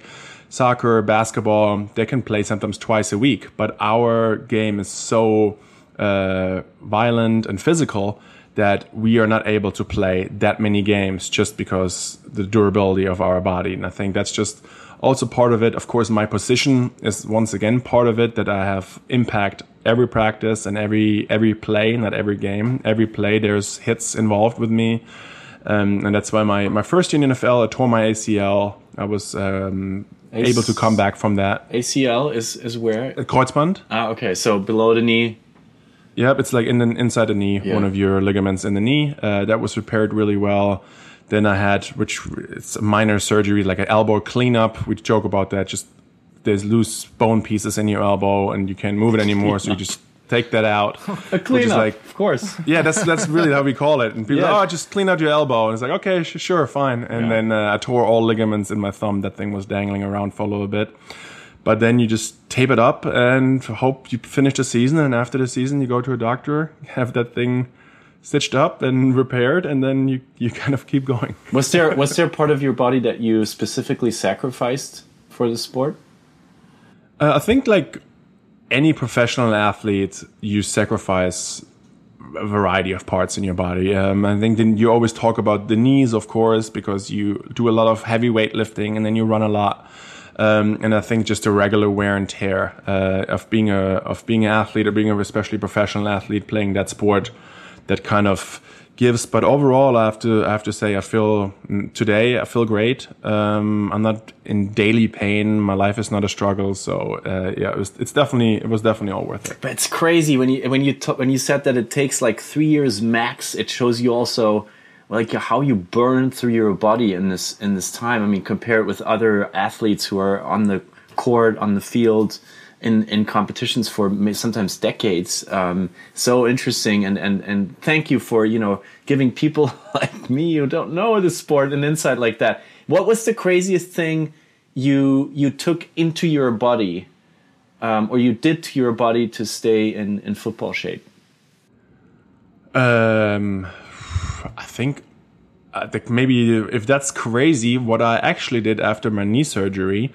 Soccer, basketball, they can play sometimes twice a week, but our game is so uh, violent and physical that we are not able to play that many games just because the durability of our body. And I think that's just also part of it. Of course, my position is once again part of it that I have impact every practice and every every play, not every game. Every play there's hits involved with me. Um, and that's why my, my first year in NFL, I tore my ACL. I was um, able to come back from that. ACL is is where? Kreuzband. Ah, okay. So below the knee. Yep, it's like in the, inside the knee, yeah. one of your ligaments in the knee. Uh, that was repaired really well. Then I had, which it's a minor surgery, like an elbow cleanup. We joke about that. Just there's loose bone pieces in your elbow, and you can't move it anymore. so you just take that out. a cleanup, like, of course. Yeah, that's that's really how we call it. And people, yeah. oh, just clean out your elbow, and it's like, okay, sh- sure, fine. And yeah. then uh, I tore all ligaments in my thumb. That thing was dangling around for a little bit. But then you just tape it up and hope you finish the season. And after the season, you go to a doctor, have that thing stitched up and repaired, and then you, you kind of keep going. was there was there part of your body that you specifically sacrificed for the sport? Uh, I think like any professional athlete, you sacrifice a variety of parts in your body. Um, I think then you always talk about the knees, of course, because you do a lot of heavy weightlifting and then you run a lot. Um, and I think just a regular wear and tear uh, of being a of being an athlete or being a especially professional athlete playing that sport that kind of gives. But overall, I have to I have to say I feel mm, today I feel great. Um, I'm not in daily pain. My life is not a struggle. So uh, yeah, it was, it's definitely it was definitely all worth it. But it's crazy when you when you t- when you said that it takes like three years max. It shows you also like how you burn through your body in this in this time. I mean, compare it with other athletes who are on the court on the field in in competitions for sometimes decades. Um, so interesting, and and and thank you for you know giving people like me who don't know the sport an insight like that. What was the craziest thing you you took into your body, um, or you did to your body to stay in in football shape? Um, I think. I think maybe if that's crazy, what I actually did after my knee surgery,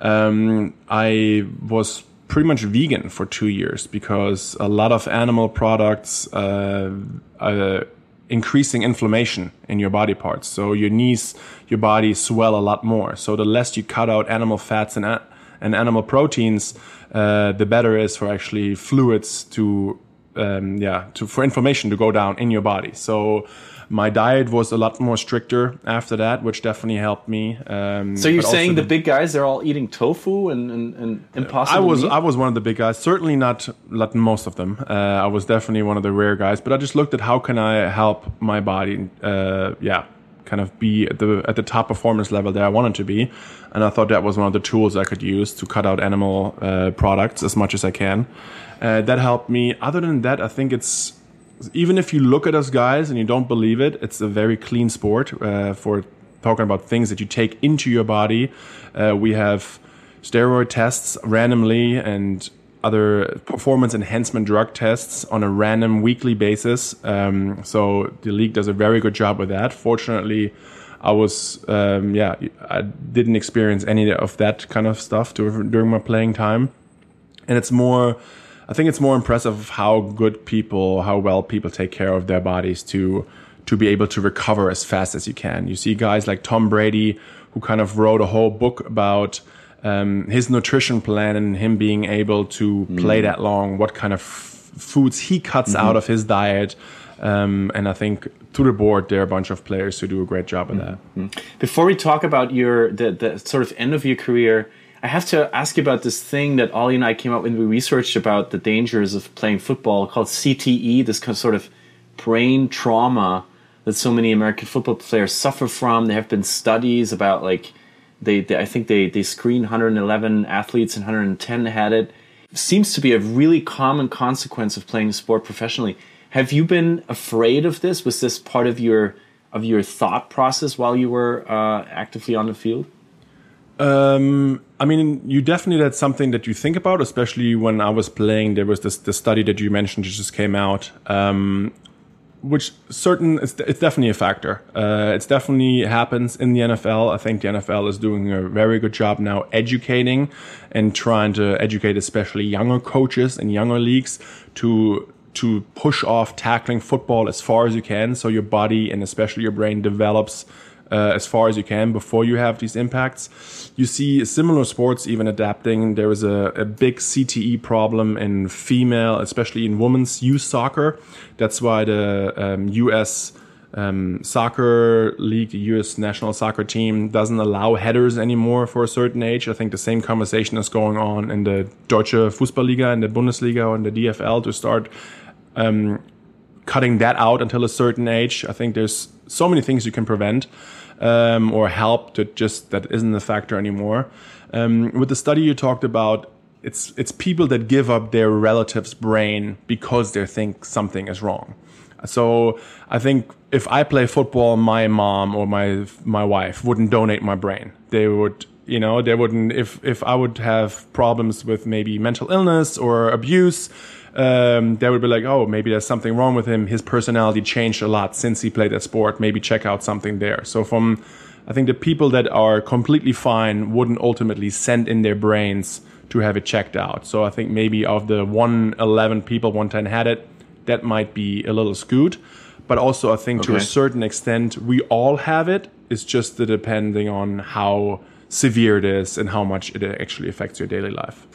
um, I was pretty much vegan for two years because a lot of animal products uh, are increasing inflammation in your body parts. So your knees, your body swell a lot more. So the less you cut out animal fats and, and animal proteins, uh, the better is for actually fluids to, um, yeah, to, for inflammation to go down in your body. So my diet was a lot more stricter after that, which definitely helped me. Um, so you're saying the, the, big guys they're all eating tofu and, and, and impossible? I was meat? I was one of the big guys. Certainly not not most of them. Uh, I was definitely one of the rare guys. But I just looked at how can I help my body. Uh, yeah, kind of be at the at the top performance level that I wanted to be, and I thought that was one of the tools I could use to cut out animal uh, products as much as I can. Uh, that helped me. Other than that, I think it's even if you look at us guys and you don't believe it, it's a very clean sport uh, for talking about things that you take into your body. Uh, we have steroid tests randomly and other performance enhancement drug tests on a random weekly basis. Um, so the league does a very good job with that. Fortunately, I was, um, yeah, I didn't experience any of that kind of stuff during my playing time. And it's more, I think it's more impressive how good people, how well people take care of their bodies to to be able to recover as fast as you can. You see guys like Tom Brady who kind of wrote a whole book about um, his nutrition plan and him being able to mm. play that long, what kind of f- foods he cuts mm-hmm. out of his diet. Um, and I think through the board, there are a bunch of players who do a great job of that. Mm-hmm. Before we talk about your the, the sort of end of your career, I have to ask you about this thing that Ollie and I came up when we researched about the dangers of playing football called CTE, this kind of sort of brain trauma that so many American football players suffer from. There have been studies about like they, they I think they they screened 111 athletes and 110 had it. Seems to be a really common consequence of playing sport professionally. Have you been afraid of this? Was this part of your of your thought process while you were uh, actively on the field? Um, I mean, you definitely that's something that you think about, especially when I was playing. There was this the study that you mentioned that just came out, um, which certain it's, it's definitely a factor. Uh, it's definitely happens in the NFL. I think the NFL is doing a very good job now educating and trying to educate, especially younger coaches and younger leagues, to to push off tackling football as far as you can, so your body and especially your brain develops uh, as far as you can before you have these impacts. You see similar sports even adapting. There is a, a big CTE problem in female, especially in women's youth soccer. That's why the um, U.S. Um, soccer league, the U.S. national soccer team, doesn't allow headers anymore for a certain age. I think the same conversation is going on in the Deutsche Fußballliga, in the Bundesliga, and the DFL to start um, cutting that out until a certain age. I think there's so many things you can prevent um, or help to just that isn't a factor anymore. Um, with the study you talked about, it's it's people that give up their relative's brain because they think something is wrong. So I think if I play football, my mom or my my wife wouldn't donate my brain. They would, you know, they wouldn't. If if I would have problems with maybe mental illness or abuse, um, they would be like, oh, maybe there's something wrong with him. His personality changed a lot since he played that sport. Maybe check out something there. So from, I think the people that are completely fine wouldn't ultimately send in their brains to have it checked out. So I think maybe of the 111 people, 110 had it, that might be a little skewed. But also, I think okay. to a certain extent, we all have it. It's just the depending on how severe it is and how much it actually affects your daily life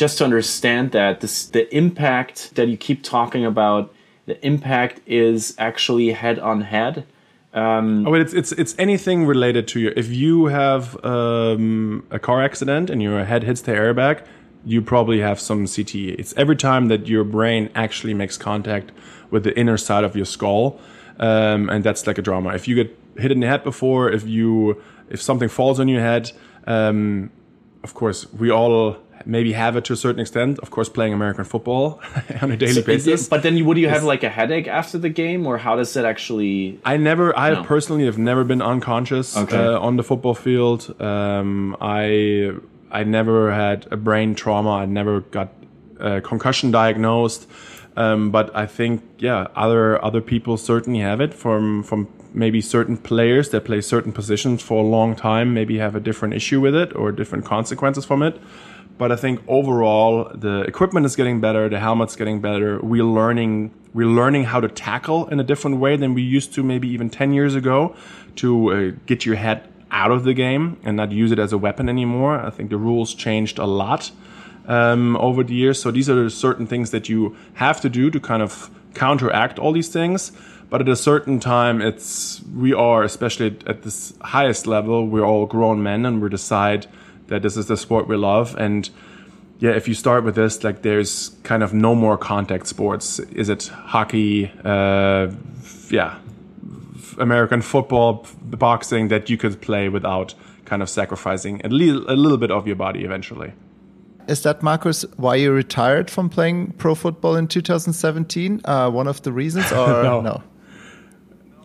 just to understand that this, the impact that you keep talking about, the impact is actually head on head. Um, oh, it's it's it's anything related to you. If you have um, a car accident and your head hits the airbag, you probably have some CTE. It's every time that your brain actually makes contact with the inner side of your skull, um, and that's like a drama. If you get hit in the head before, if you if something falls on your head, um, of course we all maybe have it to a certain extent. Of course, playing American football on a daily so basis. But then, would you have like a headache after the game, or how does it actually? I never. I no. personally have never been unconscious okay. uh, on the football field. Um, I I never had a brain trauma. I never got a concussion diagnosed. Um, but I think yeah, other other people certainly have it from from maybe certain players that play certain positions for a long time maybe have a different issue with it or different consequences from it. But I think overall the equipment is getting better, the helmet's getting better. We're learning we're learning how to tackle in a different way than we used to maybe even 10 years ago to uh, get your head out of the game and not use it as a weapon anymore. I think the rules changed a lot um, over the years. So these are certain things that you have to do to kind of counteract all these things. But at a certain time, it's we are, especially at this highest level, we're all grown men and we decide that this is the sport we love and yeah if you start with this like there's kind of no more contact sports is it hockey uh, yeah american football boxing that you could play without kind of sacrificing a little, a little bit of your body eventually is that Markus why you retired from playing pro football in 2017? Uh, one of the reasons, or no? No,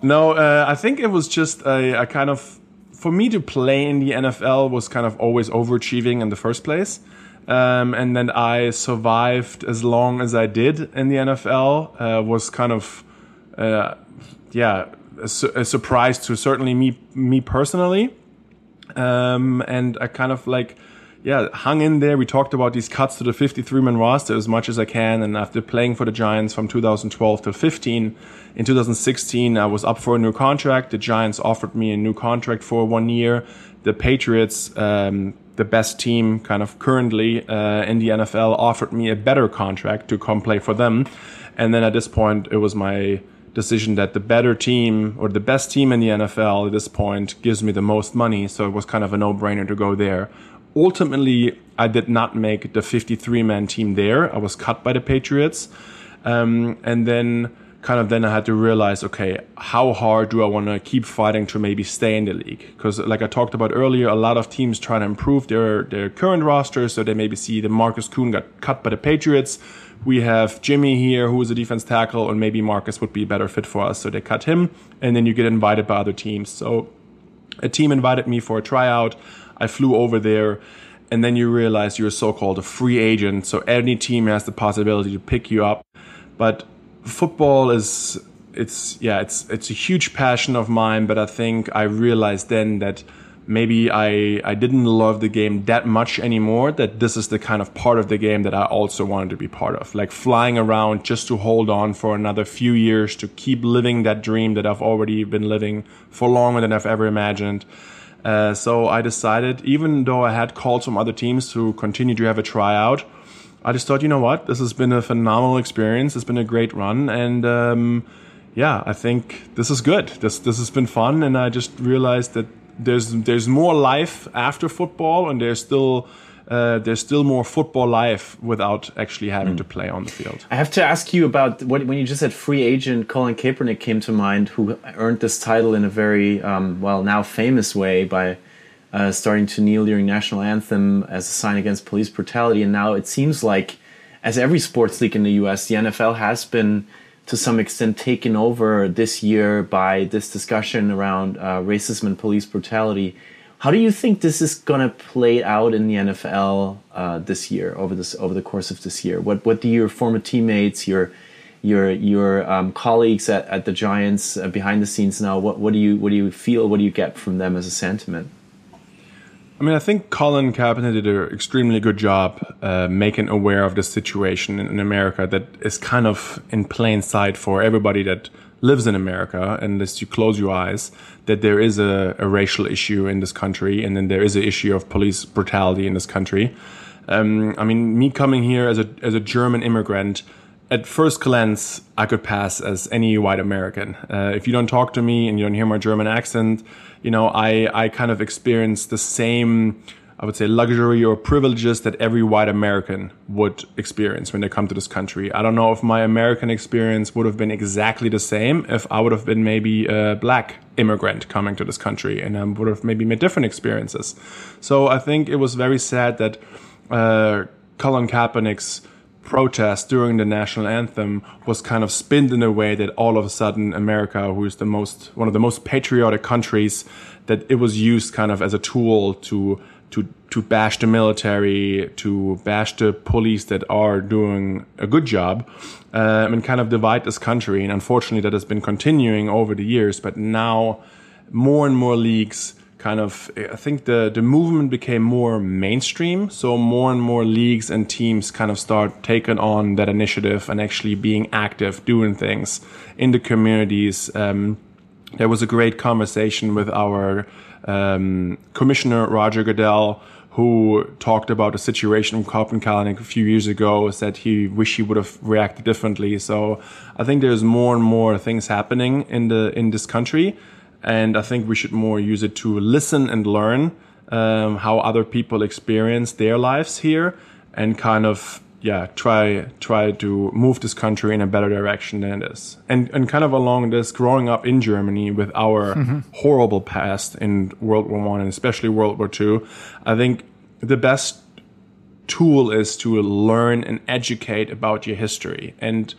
no uh, I think it was just a, a, kind of for me to play in the NFL was kind of always overachieving in the first place. Um, and then I survived as long as I did in the NFL uh, was kind of, uh, yeah, a, su a, surprise to certainly me me personally. Um, and I kind of like, yeah, hung in there. We talked about these cuts to the 53 man roster as much as I can. And after playing for the Giants from 2012 to 15, in 2016, I was up for a new contract. The Giants offered me a new contract for one year. The Patriots, um, the best team kind of currently uh, in the NFL, offered me a better contract to come play for them. And then at this point, it was my decision that the better team or the best team in the NFL at this point gives me the most money. So it was kind of a no brainer to go there ultimately, I did not make the 53 man team there. I was cut by the Patriots. Um, and then kind of then I had to realize, okay, how hard do I want to keep fighting to maybe stay in the league? Because like I talked about earlier, a lot of teams try to improve their, their current roster. So they maybe see that Markus Kuhn got cut by the Patriots. We have Jimmy here, who is a defense tackle, and maybe Markus would be a better fit for us. So they cut him, and then you get invited by other teams. So a team invited me for a tryout. I flew over there, and then you realize you're so-called a free agent. So any team has the possibility to pick you up. But football is it's yeah it's it's a huge passion of mine. But I think I realized then that maybe I I didn't love the game that much anymore. That this is the kind of part of the game that I also wanted to be part of, like flying around just to hold on for another few years to keep living that dream that I've already been living for longer than I've ever imagined. Uh, so I decided, even though I had calls from other teams to continue to have a tryout, I just thought, you know what, this has been a phenomenal experience. It's been a great run, and um, yeah, I think this is good. This this has been fun, and I just realized that there's there's more life after football, and there's still uh, there's still more football life without actually having mm. to play on the field. I have to ask you about what, when you just said free agent. Colin Kaepernick came to mind, who earned this title in a very um, well now famous way by uh, starting to kneel during national anthem as a sign against police brutality. And now it seems like, as every sports league in the U.S., the NFL has been to some extent taken over this year by this discussion around uh, racism and police brutality. How do you think this is going to play out in the NFL uh, this year over this over the course of this year? What what do your former teammates, your your your um, colleagues at, at the Giants uh, behind the scenes now? What what do you what do you feel? What do you get from them as a sentiment? I mean, I think Colin Kaepernick did an extremely good job uh, making aware of the situation in, in America that is kind of in plain sight for everybody that lives in America, unless you close your eyes, that there is a, a, racial issue in this country, and then there is an issue of police brutality in this country. Um, I mean, me coming here as a as a German immigrant, at first glance, I could pass as any white American. Uh, if you don't talk to me and you don't hear my German accent, you know, I I kind of experience the same I would say, luxury or privileges that every white American would experience when they come to this country. I don't know if my American experience would have been exactly the same if I would have been maybe a black immigrant coming to this country and I would have maybe made different experiences. So I think it was very sad that uh, Colin Kaepernick's protest during the national anthem was kind of spinned in a way that all of a sudden America, who is the most one of the most patriotic countries, that it was used kind of as a tool to to to bash the military, to bash the police that are doing a good job, um, and kind of divide this country. And unfortunately, that has been continuing over the years. But now, more and more leagues kind of, I think the the movement became more mainstream. So more and more leagues and teams kind of start taking on that initiative and actually being active, doing things in the communities. Um, there was a great conversation with our um, Commissioner Roger Goodell, who talked about the situation in Kaepernick a few years ago, said he wished he would have reacted differently. So I think there's more and more things happening in the in this country, and I think we should more use it to listen and learn um, how other people experience their lives here, and kind of yeah, try try to move this country in a better direction than it is. And and kind of along this, growing up in Germany with our mm-hmm. horrible past in World War One and especially World War Two, I think the best tool is to learn and educate about your history. And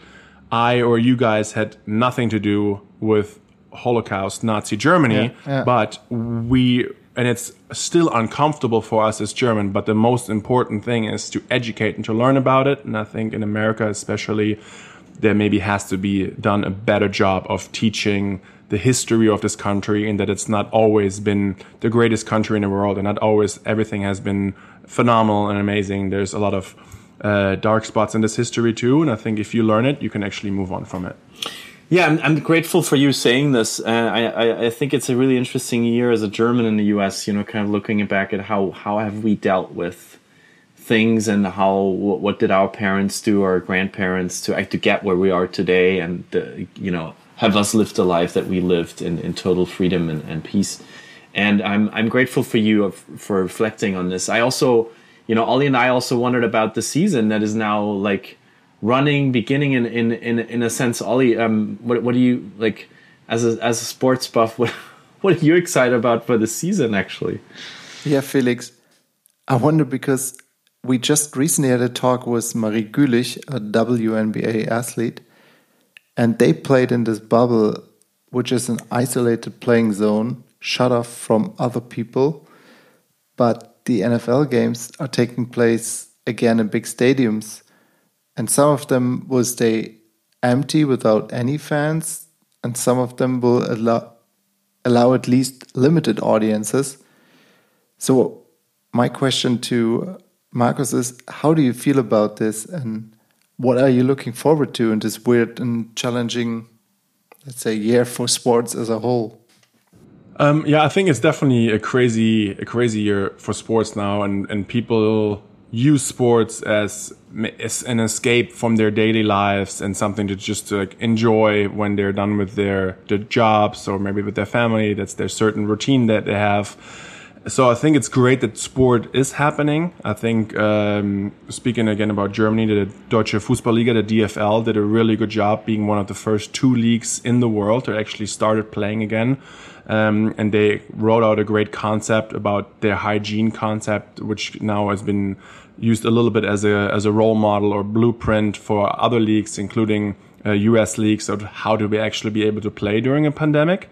I or you guys had nothing to do with Holocaust Nazi Germany, yeah, yeah. but we and it's still uncomfortable for us as German, but the most important thing is to educate and to learn about it. And I think in America, especially, there maybe has to be done a better job of teaching the history of this country and that it's not always been the greatest country in the world and not always everything has been phenomenal and amazing. There's a lot of uh, dark spots in this history too, and I think if you learn it, you can actually move on from it. Yeah, I'm, I'm grateful for you saying this. Uh, I, I, think it's a really interesting year as a German in the U.S. You know, kind of looking back at how how have we dealt with things and how what did our parents do, our grandparents to to get where we are today, and uh, you know have us lived a life that we lived in, in total freedom and, and peace. And I'm I'm grateful for you for reflecting on this. I also, you know, Ollie and I also wondered about the season that is now like running, beginning in in in, in a sense. Ollie, um, what what do you like as a as a sports buff? What what are you excited about for the season? Actually, yeah, Felix, I wonder because we just recently had a talk with Marie Gülich, a WNBA athlete, and they played in this bubble, which is an isolated playing zone, shut off from other people. But the NFL games are taking place again in big stadiums and some of them will stay empty without any fans, and some of them will allow, allow at least limited audiences. So, my question to Marcus is how do you feel about this, and what are you looking forward to in this weird and challenging, let's say, year for sports as a whole? Um, yeah, I think it's definitely a crazy, a crazy year for sports now, and and people use sports as, as an escape from their daily lives and something to just to like enjoy when they're done with their, their jobs or maybe with their family. That's their certain routine that they have. So I think it's great that sport is happening. I think um, speaking again about Germany, the Deutsche Fußballliga, the DFL, did a really good job being one of the first two leagues in the world to actually started playing again. Um, and they wrote out a great concept about their hygiene concept, which now has been used a little bit as a as a role model or blueprint for other leagues, including uh, U.S. leagues, of how do we actually be able to play during a pandemic.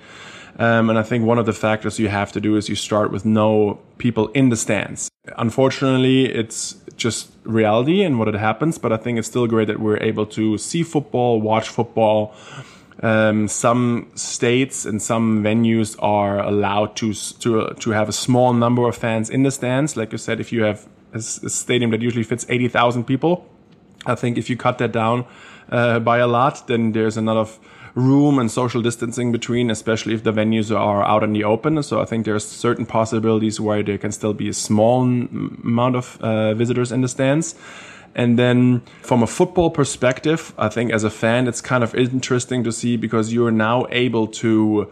Um, and I think one of the factors you have to do is you start with no people in the stands. Unfortunately, it's just reality and what it happens, but I think it's still great that we're able to see football, watch football, um, some states and some venues are allowed to to to have a small number of fans in the stands. Like you said, if you have a, a stadium that usually fits eighty thousand people, I think if you cut that down uh, by a lot, then there's a lot of room and social distancing between, especially if the venues are out in the open. So I think there's certain possibilities where there can still be a small amount of uh, visitors in the stands. And then from a football perspective, I think as a fan, it's kind of interesting to see because you're now able to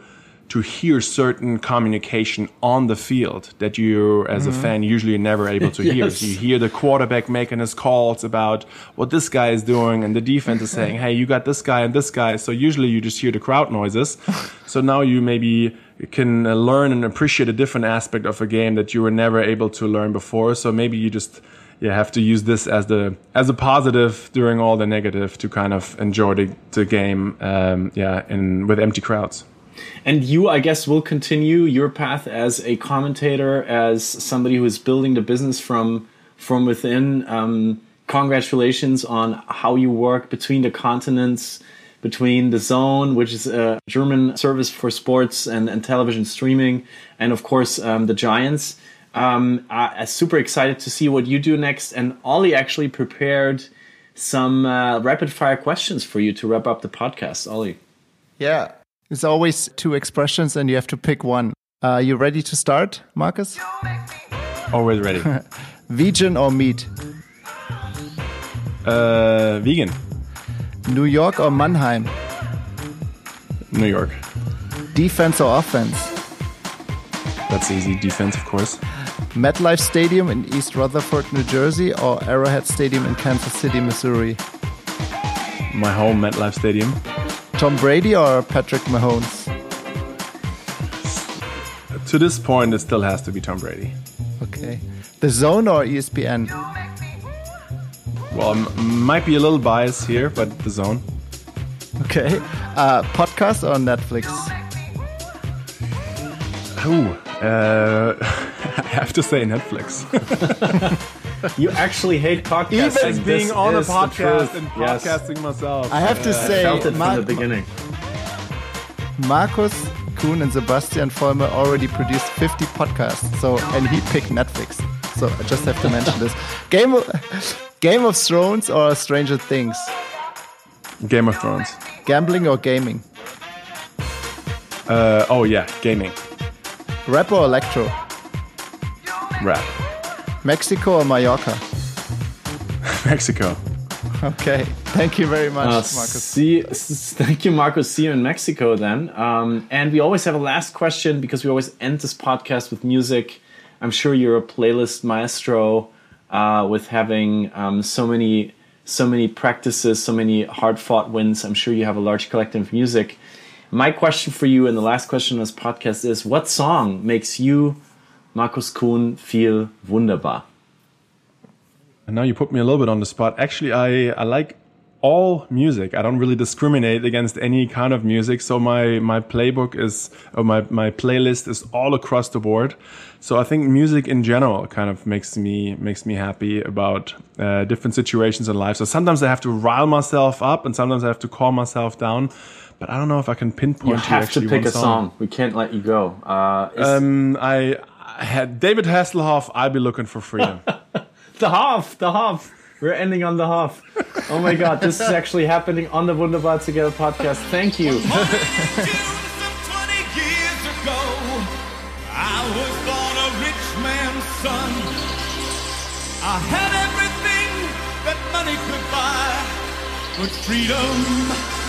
to hear certain communication on the field that you as mm-hmm. a fan usually never able to yes. hear. So you hear the quarterback making his calls about what this guy is doing and the defense is saying, "Hey, you got this guy and this guy." So usually you just hear the crowd noises. so now you maybe can learn and appreciate a different aspect of a game that you were never able to learn before. So maybe you just you have to use this as the as a positive during all the negative to kind of enjoy the, the game um, yeah in with empty crowds and you i guess will continue your path as a commentator as somebody who is building the business from from within um, congratulations on how you work between the continents between DAZN which is a german service for sports and, and television streaming and of course um, the giants um, I'm super excited to see what you do next. And Ollie actually prepared some uh, rapid fire questions for you to wrap up the podcast. Ollie. Yeah, it's always two expressions, and you have to pick one. Are uh, you ready to start, Markus? Always ready. vegan or meat? Uh, vegan. New York or Mannheim? New York. Defense or offense? That's easy. Defense, of course. MetLife Stadium in East Rutherford, New Jersey, or Arrowhead Stadium in Kansas City, Missouri? My home MetLife Stadium. Tom Brady or Patrick Mahomes? To this point, it still has to be Tom Brady. Okay. DAZN or ESPN? Well, might be a little biased here, but DAZN. Okay. Uh, podcast or Netflix? Ooh, uh, I have to say Netflix. you actually hate podcasting. Even being on a podcast and yes. podcasting myself. I have to say, I felt it from the beginning. Markus Kuhn and Sebastian Vollmer already produced 50 podcasts. So, and he picked Netflix. So I just have to mention this. Game of, Game of Thrones or Stranger Things? Game of Thrones. Gambling or gaming? Uh, oh yeah, gaming. Rap or electro? Rap. Mexico or Mallorca? Mexico. Okay. Thank you very much, Uh, Markus. see, thank you, Markus. See you in Mexico then. Um, and we always have a last question because we always end this podcast with music. I'm sure you're a playlist maestro uh, with having um, so many, so many practices, so many hard-fought wins. I'm sure you have a large collection of music. My question for you, and the last question on this podcast is: What song makes you, Markus Kuhn, feel wunderbar? And now you put me a little bit on the spot. Actually, I, I like all music. I don't really discriminate against any kind of music. So my, my playbook is, or my, my playlist is all across the board. So I think music in general kind of makes me, makes me happy about uh, different situations in life. So sometimes I have to rile myself up and sometimes I have to calm myself down. But I don't know if I can pinpoint You you have to pick a song. We can't let you go. Uh, Um, I had David Hasselhoff. I'll be looking for freedom. The half, the half. We're ending on the half. Oh my god, this is actually happening on the Wunderbar Together podcast. Thank you. Some 20 years ago, I was born a rich man's son. I had everything that money could buy, but freedom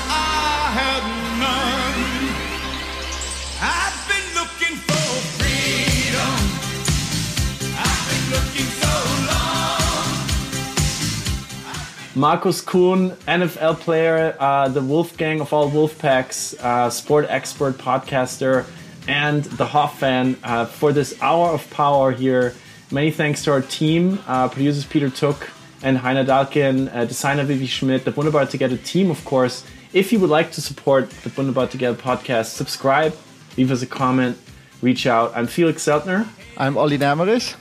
Markus Kuhn, NFL player, uh, the Wolfgang of all Wolfpacks, uh, sport expert, podcaster, and the Hoff fan uh, for this hour of power here. Many thanks to our team, uh, producers Peter Took and Heiner Dalkin, uh, designer Vivi Schmidt, the Wunderbar Together team, of course. If you would like to support the Wunderbar Together podcast, subscribe, leave us a comment, reach out. I'm Felix Seltner. I'm Olli Namerich.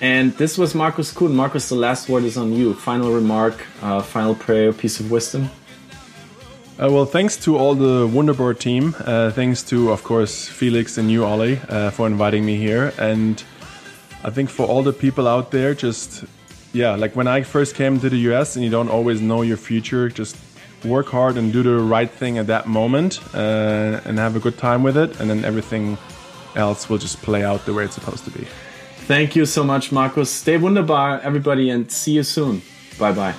And this was Markus Kuhn. Marcus, the last word is on you. Final remark, uh, final prayer, piece of wisdom. Uh, well, thanks to all the Wunderbar team. Uh, thanks to, of course, Felix and you, Olli, uh, for inviting me here. And I think for all the people out there, just, yeah, like when I first came to the US and you don't always know your future, just work hard and do the right thing at that moment uh, and have a good time with it. And then everything else will just play out the way it's supposed to be. Thank you so much, Markus. Stay wunderbar, everybody, and see you soon. Bye bye.